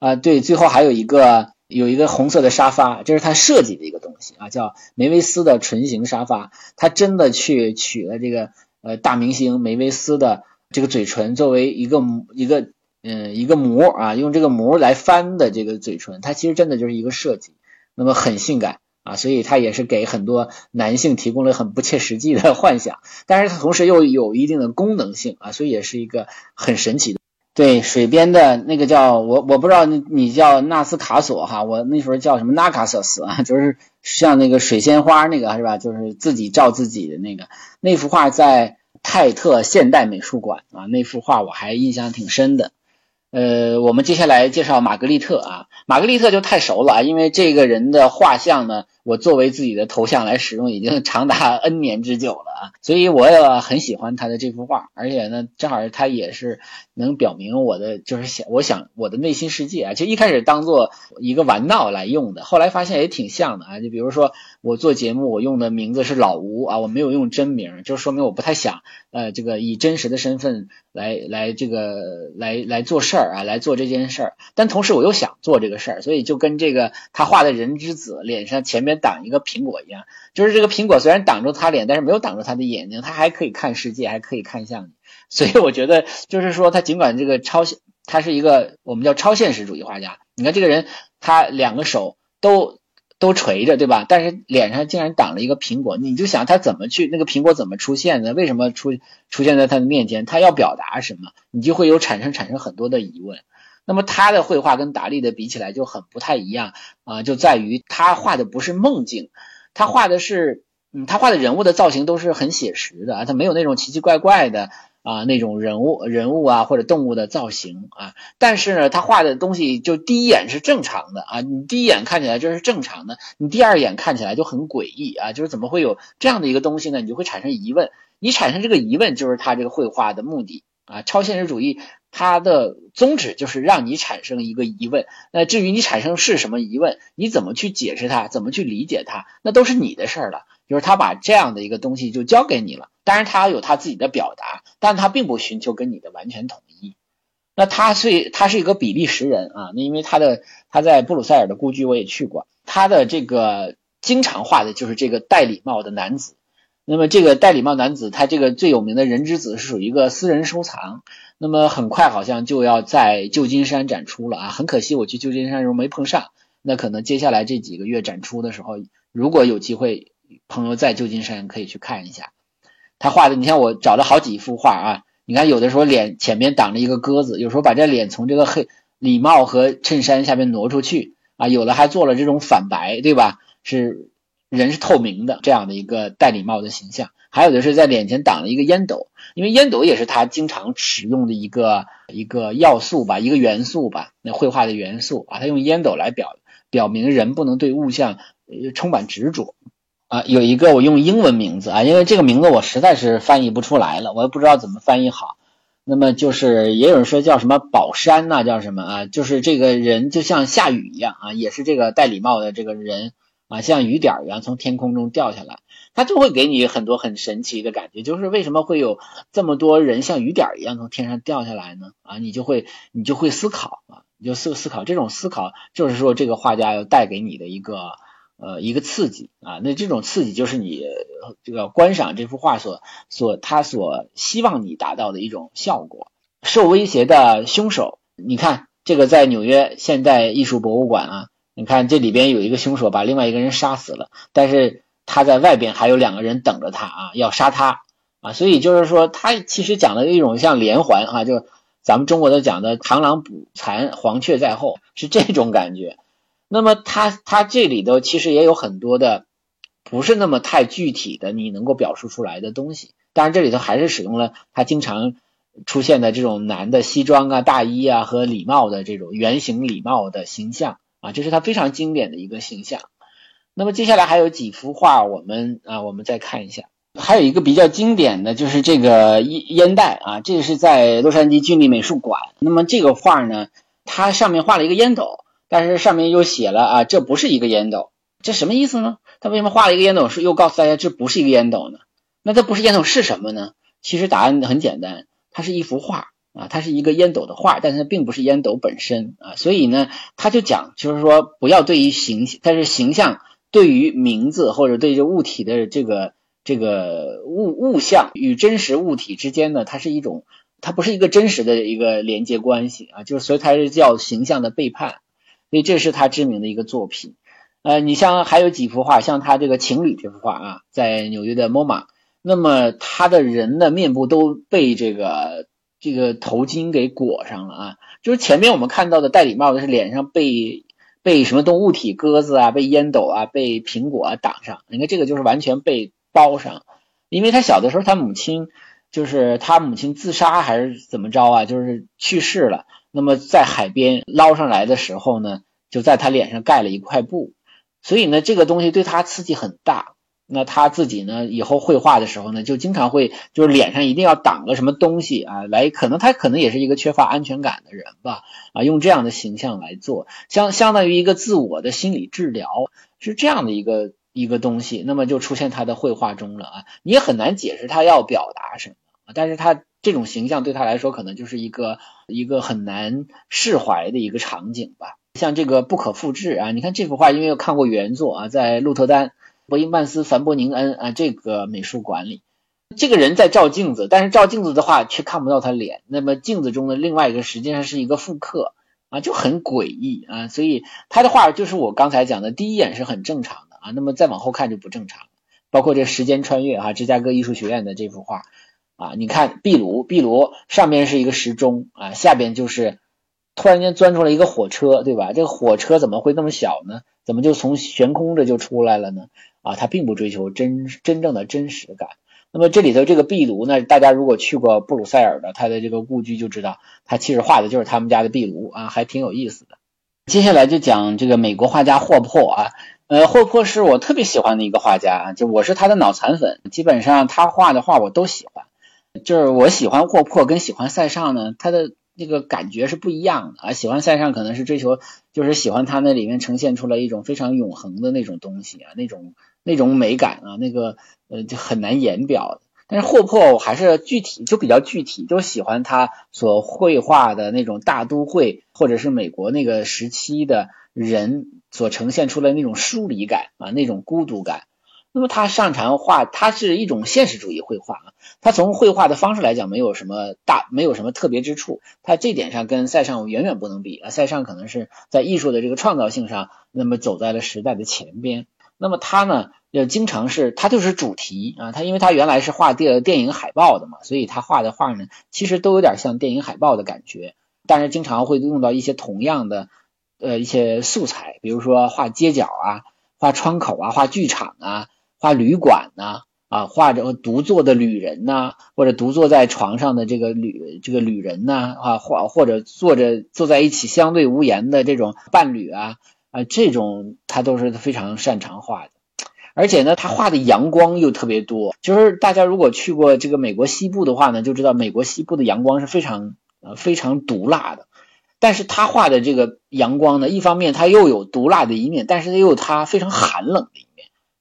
啊。对，最后还有一个有一个红色的沙发，这是他设计的一个东西啊，叫梅维斯的唇形沙发，他真的去取了这个。呃，大明星梅维斯的这个嘴唇作为一个一个嗯一个模啊，用这个模来翻的这个嘴唇，它其实真的就是一个设计，那么很性感啊，所以它也是给很多男性提供了很不切实际的幻想，但是它同时又有一定的功能性啊，所以也是一个很神奇的。对，水边的那个叫我我不知道你你叫纳斯卡索哈，我那时候叫什么纳卡索斯啊，就是像那个水仙花那个是吧？就是自己照自己的那个那幅画在泰特现代美术馆啊，那幅画我还印象挺深的。呃，我们接下来介绍玛格丽特啊，玛格丽特就太熟了啊，因为这个人的画像呢。我作为自己的头像来使用，已经长达 N 年之久了啊，所以我也很喜欢他的这幅画，而且呢，正好他也是能表明我的，就是想我想我的内心世界啊，就一开始当做一个玩闹来用的，后来发现也挺像的啊，就比如说我做节目，我用的名字是老吴啊，我没有用真名，就说明我不太想呃这个以真实的身份来来这个来来做事儿啊，来做这件事儿，但同时我又想做这个事儿，所以就跟这个他画的人之子脸上前面。挡一个苹果一样，就是这个苹果虽然挡住他脸，但是没有挡住他的眼睛，他还可以看世界，还可以看向你。所以我觉得，就是说他尽管这个超现，他是一个我们叫超现实主义画家。你看这个人，他两个手都都垂着，对吧？但是脸上竟然挡了一个苹果，你就想他怎么去那个苹果怎么出现的？为什么出出现在他的面前？他要表达什么？你就会有产生产生很多的疑问。那么他的绘画跟达利的比起来就很不太一样啊，就在于他画的不是梦境，他画的是，嗯，他画的人物的造型都是很写实的啊，他没有那种奇奇怪怪的啊那种人物人物啊或者动物的造型啊，但是呢，他画的东西就第一眼是正常的啊，你第一眼看起来就是正常的，你第二眼看起来就很诡异啊，就是怎么会有这样的一个东西呢？你就会产生疑问，你产生这个疑问就是他这个绘画的目的啊，超现实主义。它的宗旨就是让你产生一个疑问，那至于你产生是什么疑问，你怎么去解释它，怎么去理解它，那都是你的事儿了。就是他把这样的一个东西就交给你了，当然他有他自己的表达，但他并不寻求跟你的完全统一。那他是他是一个比利时人啊，那因为他的他在布鲁塞尔的故居我也去过，他的这个经常画的就是这个戴礼帽的男子。那么这个戴礼帽男子，他这个最有名的人之子是属于一个私人收藏。那么很快好像就要在旧金山展出了啊，很可惜我去旧金山时候没碰上。那可能接下来这几个月展出的时候，如果有机会，朋友在旧金山可以去看一下他画的。你看我找了好几幅画啊，你看有的时候脸前面挡着一个鸽子，有时候把这脸从这个黑礼帽和衬衫下面挪出去啊，有的还做了这种反白，对吧？是。人是透明的，这样的一个戴礼帽的形象，还有的是在脸前挡了一个烟斗，因为烟斗也是他经常使用的一个一个要素吧，一个元素吧，那绘画的元素啊，他用烟斗来表表明人不能对物象充满执着啊。有一个我用英文名字啊，因为这个名字我实在是翻译不出来了，我也不知道怎么翻译好。那么就是也有人说叫什么宝山呐，叫什么啊？就是这个人就像下雨一样啊，也是这个戴礼帽的这个人。啊，像雨点一样从天空中掉下来，它就会给你很多很神奇的感觉。就是为什么会有这么多人像雨点一样从天上掉下来呢？啊，你就会你就会思考啊，你就思思考这种思考，就是说这个画家要带给你的一个呃一个刺激啊。那这种刺激就是你这个观赏这幅画所所他所希望你达到的一种效果。受威胁的凶手，你看这个在纽约现代艺术博物馆啊。你看这里边有一个凶手把另外一个人杀死了，但是他在外边还有两个人等着他啊，要杀他。啊，所以就是说，他其实讲的一种像连环哈，就咱们中国的讲的螳螂捕蝉，黄雀在后，是这种感觉。那么他他这里头其实也有很多的不是那么太具体的你能够表述出来的东西。当然这里头还是使用了他经常出现的这种男的西装啊、大衣啊和礼帽的这种圆形礼帽的形象啊，这是他非常经典的一个形象。那么接下来还有几幅画，我们啊我们再看一下。还有一个比较经典的就是这个烟烟袋啊，这个是在洛杉矶郡立美术馆。那么这个画呢，它上面画了一个烟斗，但是上面又写了啊，这不是一个烟斗，这什么意思呢？他为什么画了一个烟斗，是又告诉大家这不是一个烟斗呢？那它不是烟斗是什么呢？其实答案很简单，它是一幅画啊，它是一个烟斗的画，但是它并不是烟斗本身啊。所以呢，他就讲，就是说不要对于形，但是形象对于名字或者对这物体的这个。这个物物象与真实物体之间呢，它是一种，它不是一个真实的一个连接关系啊，就是所以它是叫形象的背叛，所以这是他知名的一个作品。呃，你像还有几幅画，像他这个情侣这幅画啊，在纽约的 MoMA，那么他的人的面部都被这个这个头巾给裹上了啊，就是前面我们看到的戴礼帽的是脸上被被什么动物体鸽子啊，被烟斗啊，被苹果啊挡上，你看这个就是完全被。包上，因为他小的时候，他母亲就是他母亲自杀还是怎么着啊？就是去世了。那么在海边捞上来的时候呢，就在他脸上盖了一块布，所以呢，这个东西对他刺激很大。那他自己呢，以后绘画的时候呢，就经常会就是脸上一定要挡个什么东西啊，来可能他可能也是一个缺乏安全感的人吧啊，用这样的形象来做，相相当于一个自我的心理治疗，是这样的一个。一个东西，那么就出现他的绘画中了啊，你也很难解释他要表达什么，但是他这种形象对他来说可能就是一个一个很难释怀的一个场景吧。像这个不可复制啊，你看这幅画，因为看过原作啊，在鹿特丹伯因曼斯凡伯宁恩啊这个美术馆里，这个人在照镜子，但是照镜子的话却看不到他脸，那么镜子中的另外一个实际上是一个复刻。啊，就很诡异啊，所以他的画就是我刚才讲的，第一眼是很正常的。啊，那么再往后看就不正常了，包括这时间穿越哈，芝加哥艺术学院的这幅画。啊，你看壁炉，壁炉上面是一个时钟啊，下边就是突然间钻出来一个火车，对吧？这个火车怎么会那么小呢？怎么就从悬空着就出来了呢？啊，他并不追求真真正的真实感。那么这里头这个壁炉呢，大家如果去过布鲁塞尔的他的这个故居就知道，他其实画的就是他们家的壁炉啊，还挺有意思的。接下来就讲这个美国画家霍珀啊。呃，霍珀是我特别喜欢的一个画家，就我是他的脑残粉，基本上他画的画我都喜欢。就是我喜欢霍珀跟喜欢塞尚呢，他的那个感觉是不一样的啊。喜欢塞尚可能是追求，就是喜欢他那里面呈现出来一种非常永恒的那种东西啊，那种那种美感啊，那个呃就很难言表。但是霍珀我还是具体就比较具体，就喜欢他所绘画的那种大都会或者是美国那个时期的人。所呈现出来那种疏离感啊，那种孤独感。那么他擅长画，他是一种现实主义绘画啊。他从绘画的方式来讲，没有什么大，没有什么特别之处。他这点上跟塞尚远远不能比啊。塞尚可能是在艺术的这个创造性上，那么走在了时代的前边。那么他呢，也经常是他就是主题啊。他因为他原来是画电电影海报的嘛，所以他画的画呢，其实都有点像电影海报的感觉，但是经常会用到一些同样的。呃，一些素材，比如说画街角啊，画窗口啊，画剧场啊，画旅馆呐，啊，画着独坐的旅人呐，或者独坐在床上的这个旅这个旅人呐，啊，或或者坐着坐在一起相对无言的这种伴侣啊，啊，这种他都是非常擅长画的，而且呢，他画的阳光又特别多，就是大家如果去过这个美国西部的话呢，就知道美国西部的阳光是非常呃非常毒辣的。但是他画的这个阳光呢，一方面他又有毒辣的一面，但是又有他非常寒冷的一面，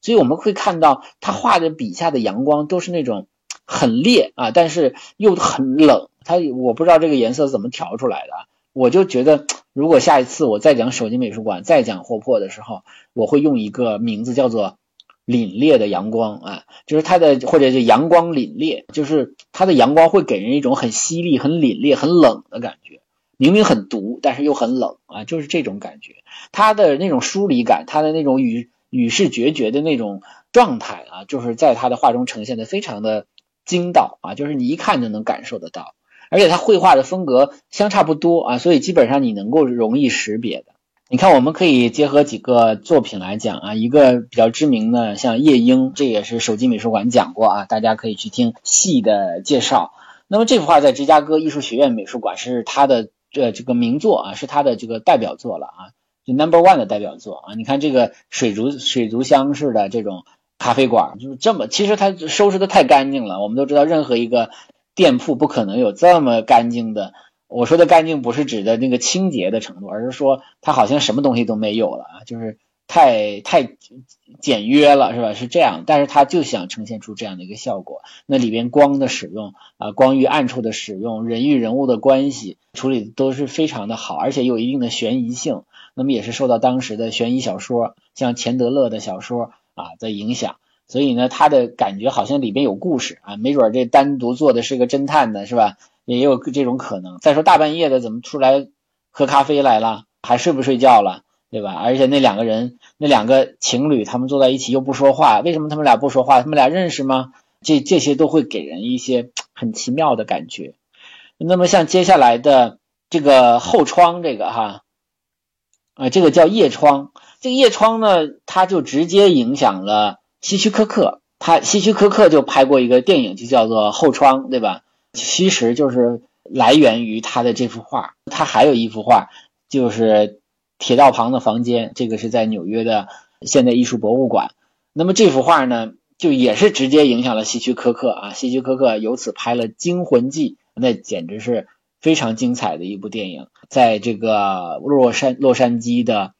所以我们会看到他画的笔下的阳光都是那种很烈啊，但是又很冷。他我不知道这个颜色怎么调出来的，我就觉得如果下一次我再讲手机美术馆，再讲霍珀的时候，我会用一个名字叫做凛冽的阳光啊，就是它的或者是阳光凛冽，就是它的阳光会给人一种很犀利、很凛冽、很冷的感觉。明明很毒，但是又很冷啊，就是这种感觉。他的那种疏离感，他的那种与与世决绝的那种状态啊，就是在他的画中呈现的非常的精到啊，就是你一看就能感受得到。而且他绘画的风格相差不多啊，所以基本上你能够容易识别的。你看，我们可以结合几个作品来讲啊，一个比较知名的像夜莺，这也是手机美术馆讲过啊，大家可以去听细的介绍。那么这幅画在芝加哥艺术学院美术馆是他的这这个名作啊，是他的这个代表作了啊，就 Number One 的代表作啊。你看这个水族水族箱式的这种咖啡馆，就是这么，其实它收拾的太干净了。我们都知道，任何一个店铺不可能有这么干净的。我说的干净不是指的那个清洁的程度，而是说它好像什么东西都没有了啊，就是太太简约了，是吧？是这样，但是它就想呈现出这样的一个效果。那里边光的使用啊，光与暗处的使用，人与人物的关系处理都是非常的好，而且有一定的悬疑性。那么也是受到当时的悬疑小说，像钱德勒的小说啊的影响，所以呢，他的感觉好像里边有故事啊，没准这单独做的是个侦探的，是吧？也有这种可能。再说大半夜的怎么出来喝咖啡来了？还睡不睡觉了？对吧？而且那两个人，那两个情侣，他们坐在一起又不说话，为什么他们俩不说话？他们俩认识吗？这这些都会给人一些 很奇妙的感觉。那么像接下来的这个后窗，这个哈，啊这个叫夜窗。这个夜窗呢，它就直接影响了希区柯克。他希区柯克就拍过一个电影，就叫做《后窗》，对吧？其实就是来源于他的这幅画，他还有一幅画，就是铁道旁的房间，这个是在纽约的现代艺术博物馆。那么这幅画呢，就也是直接影响了希区柯克啊，希区柯克由此拍了《惊魂记》，那简直是非常精彩的一部电影，在这个洛杉洛杉矶的，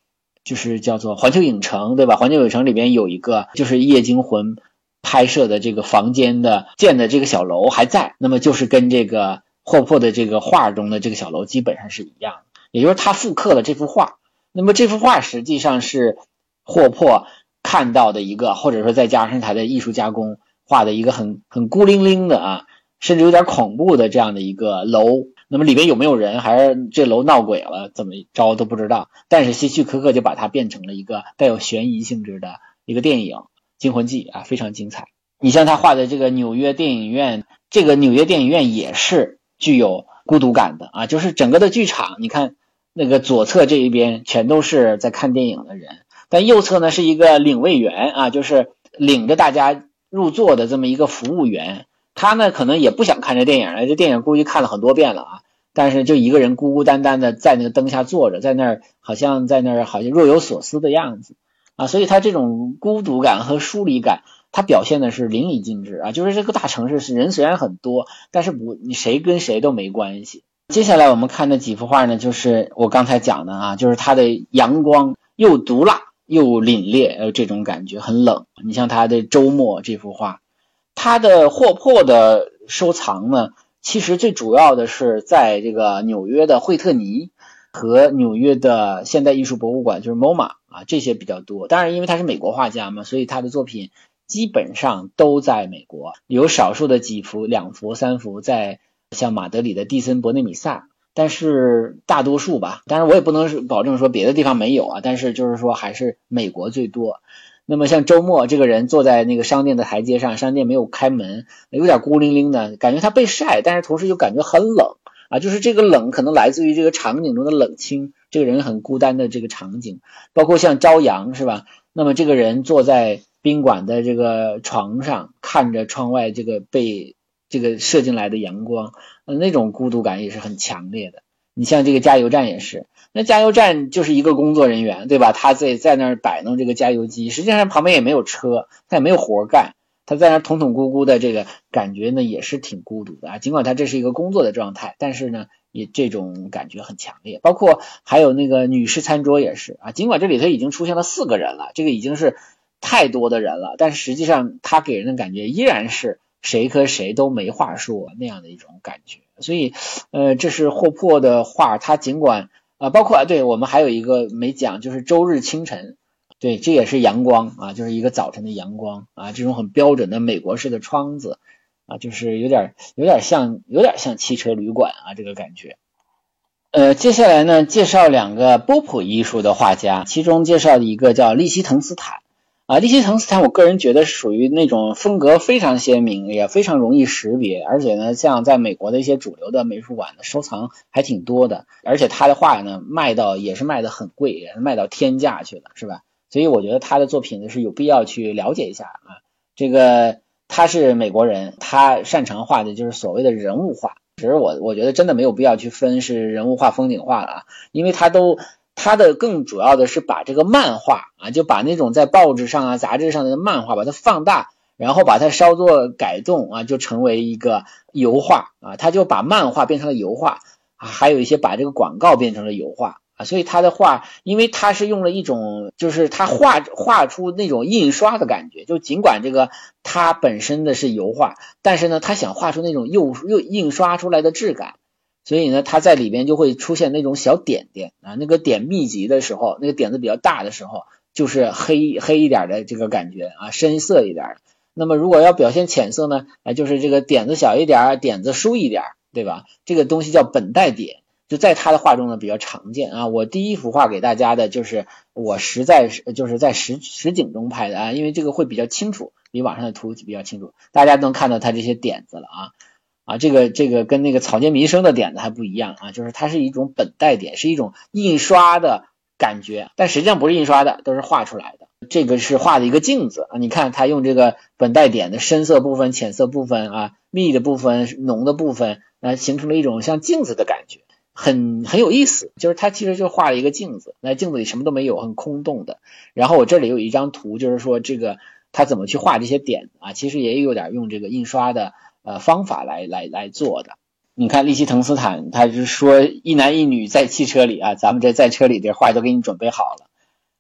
就是叫做环球影城，对吧？环球影城里边有一个就是《夜惊魂》。拍摄的这个房间的建的这个小楼还在，那么就是跟这个霍珀的这个画中的这个小楼基本上是一样，也就是他复刻了这幅画。那么这幅画实际上是霍珀看到的一个，或者说再加上他的艺术加工画的一个很很孤零零的啊，甚至有点恐怖的这样的一个楼。那么里面有没有人，还是这楼闹鬼了，怎么着都不知道。但是希区柯克就把它变成了一个带有悬疑性质的一个电影。惊魂记啊，非常精彩。你像他画的这个纽约电影院，这个纽约电影院也是具有孤独感的啊。就是整个的剧场，你看那个左侧这一边全都是在看电影的人，但右侧呢是一个领位员啊，就是领着大家入座的这么一个服务员。他呢可能也不想看这电影了，这电影估计看了很多遍了啊。但是就一个人孤孤单单的在那个灯下坐着，在那儿好像在那儿好像若有所思的样子。啊，所以他这种孤独感和疏离感，他表现的是淋漓尽致啊！就是这个大城市是人虽然很多，但是不你谁跟谁都没关系。接下来我们看的几幅画呢，就是我刚才讲的啊，就是它的阳光又毒辣又凛冽，呃，这种感觉很冷。你像他的周末这幅画，他的霍珀的收藏呢，其实最主要的是在这个纽约的惠特尼。和纽约的现代艺术博物馆，就是 MoMA 啊，这些比较多。当然，因为他是美国画家嘛，所以他的作品基本上都在美国。有少数的几幅、两幅、三幅在像马德里的蒂森博内米萨，但是大多数吧，当然我也不能保证说别的地方没有啊。但是就是说还是美国最多。那么像周末这个人坐在那个商店的台阶上，商店没有开门，有点孤零零的感觉，他被晒，但是同时又感觉很冷。啊，就是这个冷可能来自于这个场景中的冷清，这个人很孤单的这个场景，包括像朝阳是吧？那么这个人坐在宾馆的这个床上，看着窗外这个被这个射进来的阳光，那种孤独感也是很强烈的。你像这个加油站也是，那加油站就是一个工作人员对吧？他在在那儿摆弄这个加油机，实际上旁边也没有车，他也没有活干。他在那捅捅咕咕的，这个感觉呢也是挺孤独的啊。尽管他这是一个工作的状态，但是呢也这种感觉很强烈。包括还有那个女士餐桌也是啊。尽管这里头已经出现了四个人了，这个已经是太多的人了，但实际上他给人的感觉依然是谁和谁都没话说那样的一种感觉。所以呃，这是霍珀的画，他尽管啊，包括啊，对我们还有一个没讲，就是周日清晨。对，这也是阳光啊，就是一个早晨的阳光啊，这种很标准的美国式的窗子啊，就是有点有点像有点像汽车旅馆啊，这个感觉。呃，接下来呢，介绍两个波普艺术的画家，其中介绍的一个叫利希滕斯坦啊，利希滕斯坦，我个人觉得属于那种风格非常鲜明，也非常容易识别，而且呢，像在美国的一些主流的美术馆的收藏还挺多的，而且他的画呢卖到也是卖的很贵，也是卖到天价去了，是吧？所以我觉得他的作品呢是有必要去了解一下啊。这个他是美国人，他擅长画的就是所谓的人物画，其实我我觉得真的没有必要去分是人物画、风景画了啊，因为他都。他的更主要的是把这个漫画啊，就把那种在报纸上啊、杂志上的漫画，把它放大，然后把它稍作改动啊，就成为一个油画啊。他就把漫画变成了油画啊，还有一些把这个广告变成了油画啊。所以他的画，因为他是用了一种，就是他画画出那种印刷的感觉，就尽管这个他本身的是油画，但是呢，他想画出那种又又印刷出来的质感。所以呢，它在里边就会出现那种小点点啊，那个点密集的时候，那个点子比较大的时候，就是黑黑一点的这个感觉啊，深色一点。那么如果要表现浅色呢，啊，就是这个点子小一点，点子疏一点，对吧？这个东西叫本带点，就在他的画中呢比较常见啊。我第一幅画给大家的就是我实在是就是在实实景中拍的啊，因为这个会比较清楚，比网上的图比较清楚，大家能看到它这些点子了啊。啊，这个这个跟那个草间弥生的点子还不一样啊，就是它是一种本带点，是一种印刷的感觉，但实际上不是印刷的，都是画出来的。这个是画的一个镜子啊，你看它用这个本带点的深色部分、浅色部分啊、密的部分、浓的部分，那形成了一种像镜子的感觉，很很有意思。就是它其实就画了一个镜子，那镜子里什么都没有，很空洞的。然后我这里有一张图，就是说这个他怎么去画这些点啊，其实也有点用这个印刷的。呃，方法来来来做的。你看利希滕斯坦，他是说一男一女在汽车里啊，咱们这在车里这画都给你准备好了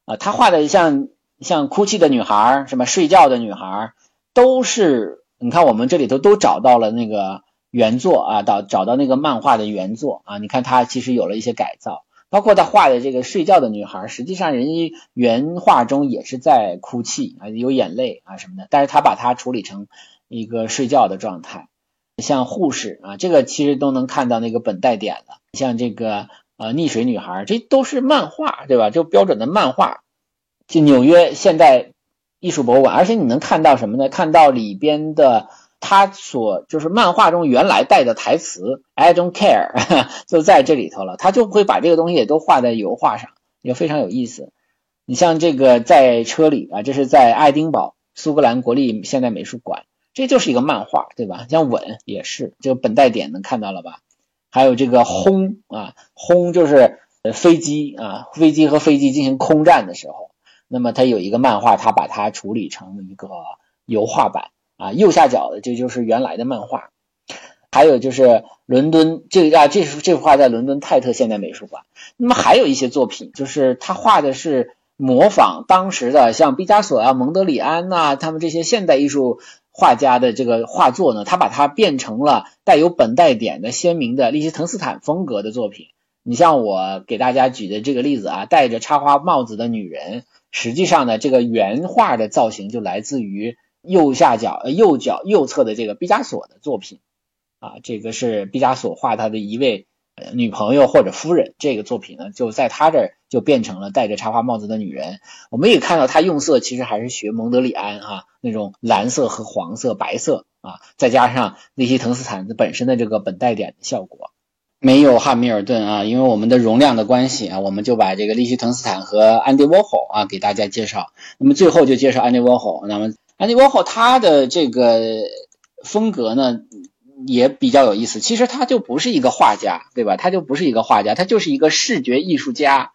啊。他画的像像哭泣的女孩，什么睡觉的女孩，都是你看我们这里头都找到了那个原作啊，找找到那个漫画的原作啊。你看他其实有了一些改造，包括他画的这个睡觉的女孩，实际上人家原画中也是在哭泣啊，有眼泪啊什么的，但是他把它处理成。一个睡觉的状态，像护士啊，这个其实都能看到那个本带点了。像这个呃溺水女孩，这都是漫画，对吧？就标准的漫画。就纽约现代艺术博物馆，而且你能看到什么呢？看到里边的他所就是漫画中原来带的台词，I don't care，就在这里头了。他就会把这个东西也都画在油画上，也非常有意思。你像这个在车里啊，这是在爱丁堡苏格兰国立现代美术馆。这就是一个漫画，对吧？像吻也是，这个本带点能看到了吧？还有这个轰啊，轰就是飞机啊，飞机和飞机进行空战的时候，那么它有一个漫画，它把它处理成一个油画版啊。右下角的这就是原来的漫画。还有就是伦敦这啊，这幅这幅画在伦敦泰特现代美术馆。那么还有一些作品，就是他画的是模仿当时的像毕加索啊、蒙德里安呐，他们这些现代艺术。画家的这个画作呢，他把它变成了带有本带点的鲜明的利希滕斯坦风格的作品。你像我给大家举的这个例子啊，戴着插花帽子的女人，实际上呢，这个原画的造型就来自于右下角、呃右脚右侧的这个毕加索的作品啊，这个是毕加索画他的一位。女朋友或者夫人这个作品呢，就在他这儿就变成了戴着插花帽子的女人。我们也看到他用色其实还是学蒙德里安啊那种蓝色和黄色、白色啊，再加上利希滕斯坦的本身的这个本带点的效果。没有汉密尔顿啊，因为我们的容量的关系啊，我们就把这个利希滕斯坦和安迪沃霍啊给大家介绍。那么最后就介绍安迪沃霍。那么安迪沃霍他的这个风格呢？也比较有意思，其实他就不是一个画家，对吧？他就不是一个画家，他就是一个视觉艺术家。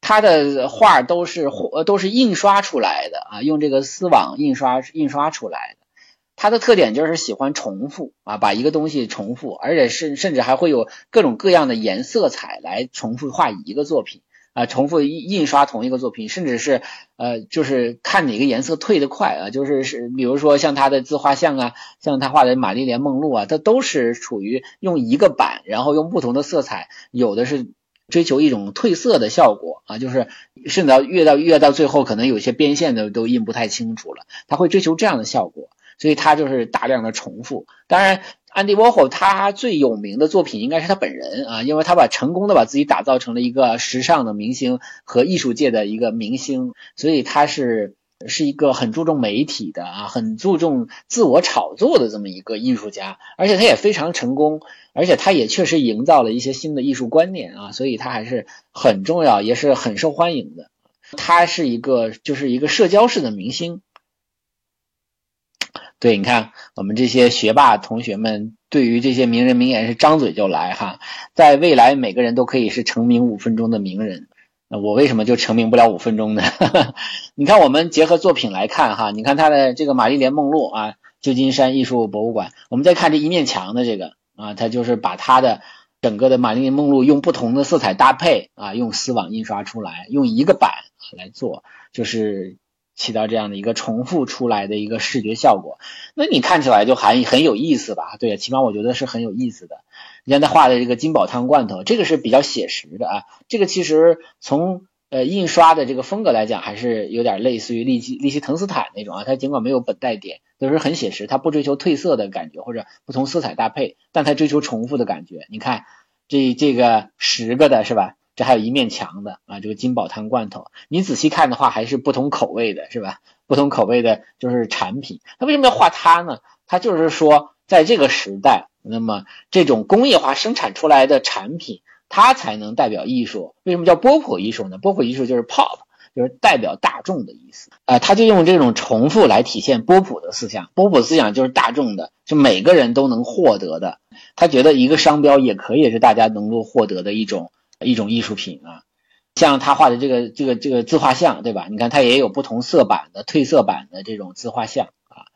他的画都是都是印刷出来的啊，用这个丝网印刷印刷出来的。他的特点就是喜欢重复啊，把一个东西重复，而且甚甚至还会有各种各样的颜色彩来重复画一个作品。啊，重复印印刷同一个作品，甚至是呃，就是看哪个颜色退得快啊，就是是，比如说像他的自画像啊，像他画的玛丽莲梦露啊，它都是处于用一个版，然后用不同的色彩，有的是追求一种褪色的效果啊，就是甚至到越到越到最后，可能有些边线的都印不太清楚了，他会追求这样的效果，所以他就是大量的重复，当然。安迪沃霍他最有名的作品应该是他本人啊，因为他把成功的把自己打造成了一个时尚的明星和艺术界的一个明星，所以他是是一个很注重媒体的啊，很注重自我炒作的这么一个艺术家，而且他也非常成功，而且他也确实营造了一些新的艺术观念啊，所以他还是很重要，也是很受欢迎的。他是一个就是一个社交式的明星。对，你看我们这些学霸同学们，对于这些名人名言是张嘴就来哈，在未来每个人都可以是成名五分钟的名人。那我为什么就成名不了五分钟呢？你看，我们结合作品来看哈，你看他的这个玛丽莲梦露啊，旧金山艺术博物馆，我们再看这一面墙的这个啊，他就是把他的整个的玛丽莲梦露用不同的色彩搭配啊，用丝网印刷出来，用一个版来做，就是起到这样的一个重复出来的一个视觉效果。那你看起来就还很有意思吧？对，起码我觉得是很有意思的。你看他画的这个金宝汤罐头，这个是比较写实的啊。这个其实从呃印刷的这个风格来讲，还是有点类似于利基利希滕斯坦那种啊。它尽管没有本带点，都是很写实。它不追求褪色的感觉或者不同色彩搭配，但它追求重复的感觉。你看这这个十个的是吧？这还有一面墙的啊。这个金宝汤罐头，你仔细看的话，还是不同口味的是吧？不同口味的就是产品。他为什么要画它呢？他就是说，在这个时代。那么这种工业化生产出来的产品，它才能代表艺术。为什么叫波普艺术呢？波普艺术就是 pop，就是代表大众的意思。啊，他就用这种重复来体现波普的思想。波普思想就是大众的，就每个人都能获得的。他觉得一个商标也可以是大家能够获得的一种一种艺术品啊。像他画的这个这个这个自画像，对吧？你看他也有不同色版的、褪色版的这种自画像啊。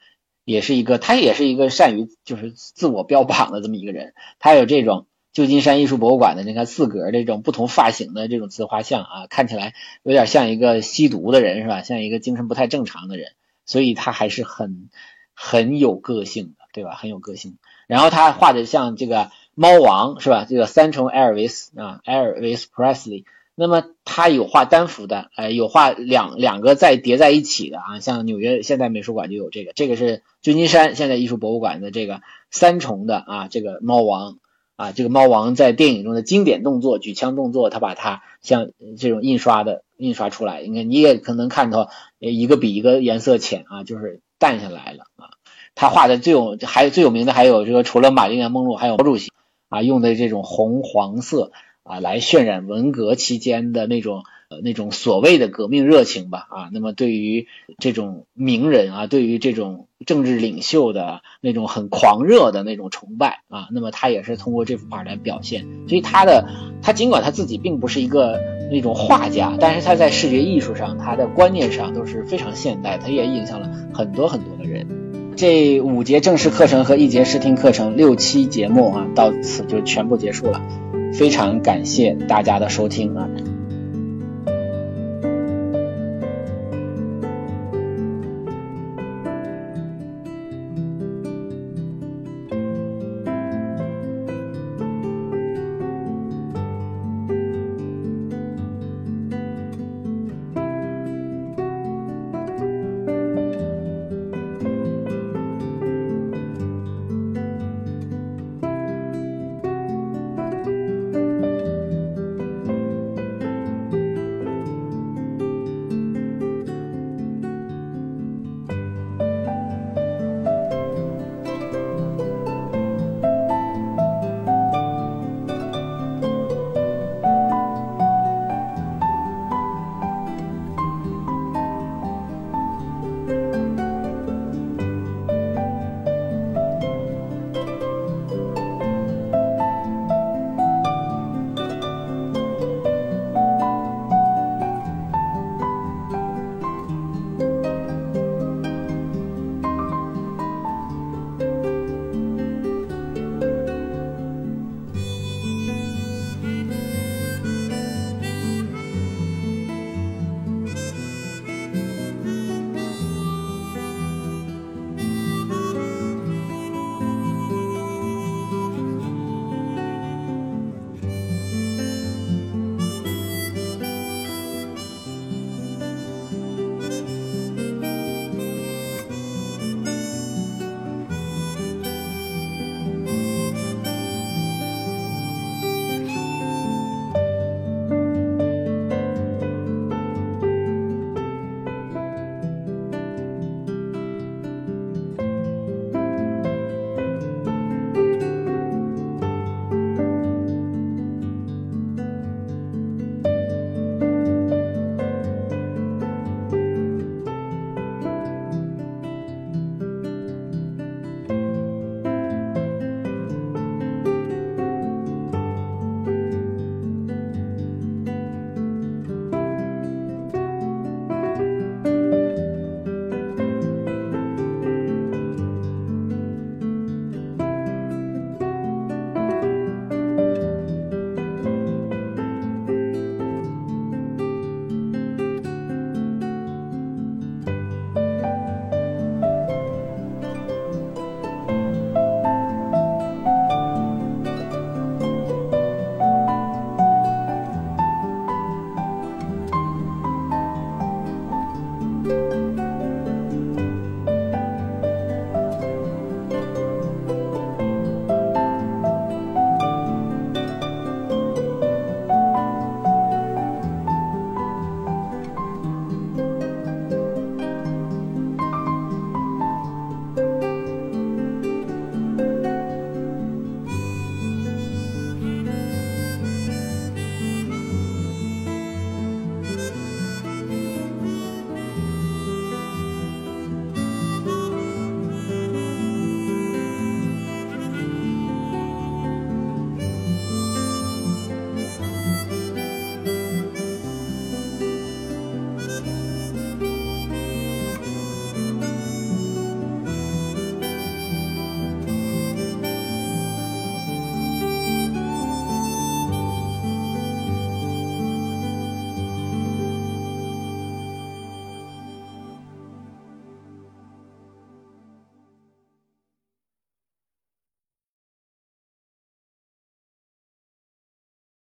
也是一个，他也是一个善于就是自我标榜的这么一个人。他有这种旧金山艺术博物馆的，你看四格这种不同发型的这种自画像啊，看起来有点像一个吸毒的人是吧？像一个精神不太正常的人，所以他还是很很有个性的，对吧？很有个性。然后他画的像这个猫王是吧？这个三重艾尔维斯啊，艾尔维斯 Presley。那么他有画单幅的，哎，有画两两个再叠在一起的啊，像纽约现代美术馆就有这个，这个是旧金山现代艺术博物馆的这个三重的啊，这个猫王啊，这个猫王在电影中的经典动作举枪动作，他把它像这种印刷的印刷出来，你看你也可能看到一个比一个颜色浅啊，就是淡下来了啊。他画的最有还最有名的还有这个除了玛丽莲梦露，还有毛主席啊用的这种红黄色。啊，来渲染文革期间的那种那种所谓的革命热情吧啊，那么对于这种名人啊，对于这种政治领袖的那种很狂热的那种崇拜啊，那么他也是通过这幅画来表现。所以他的他尽管他自己并不是一个那种画家，但是他在视觉艺术上，他的观念上都是非常现代，他也影响了很多很多的人。这五节正式课程和一节试听课程，六期节目啊，到此就全部结束了。非常感谢大家的收听啊！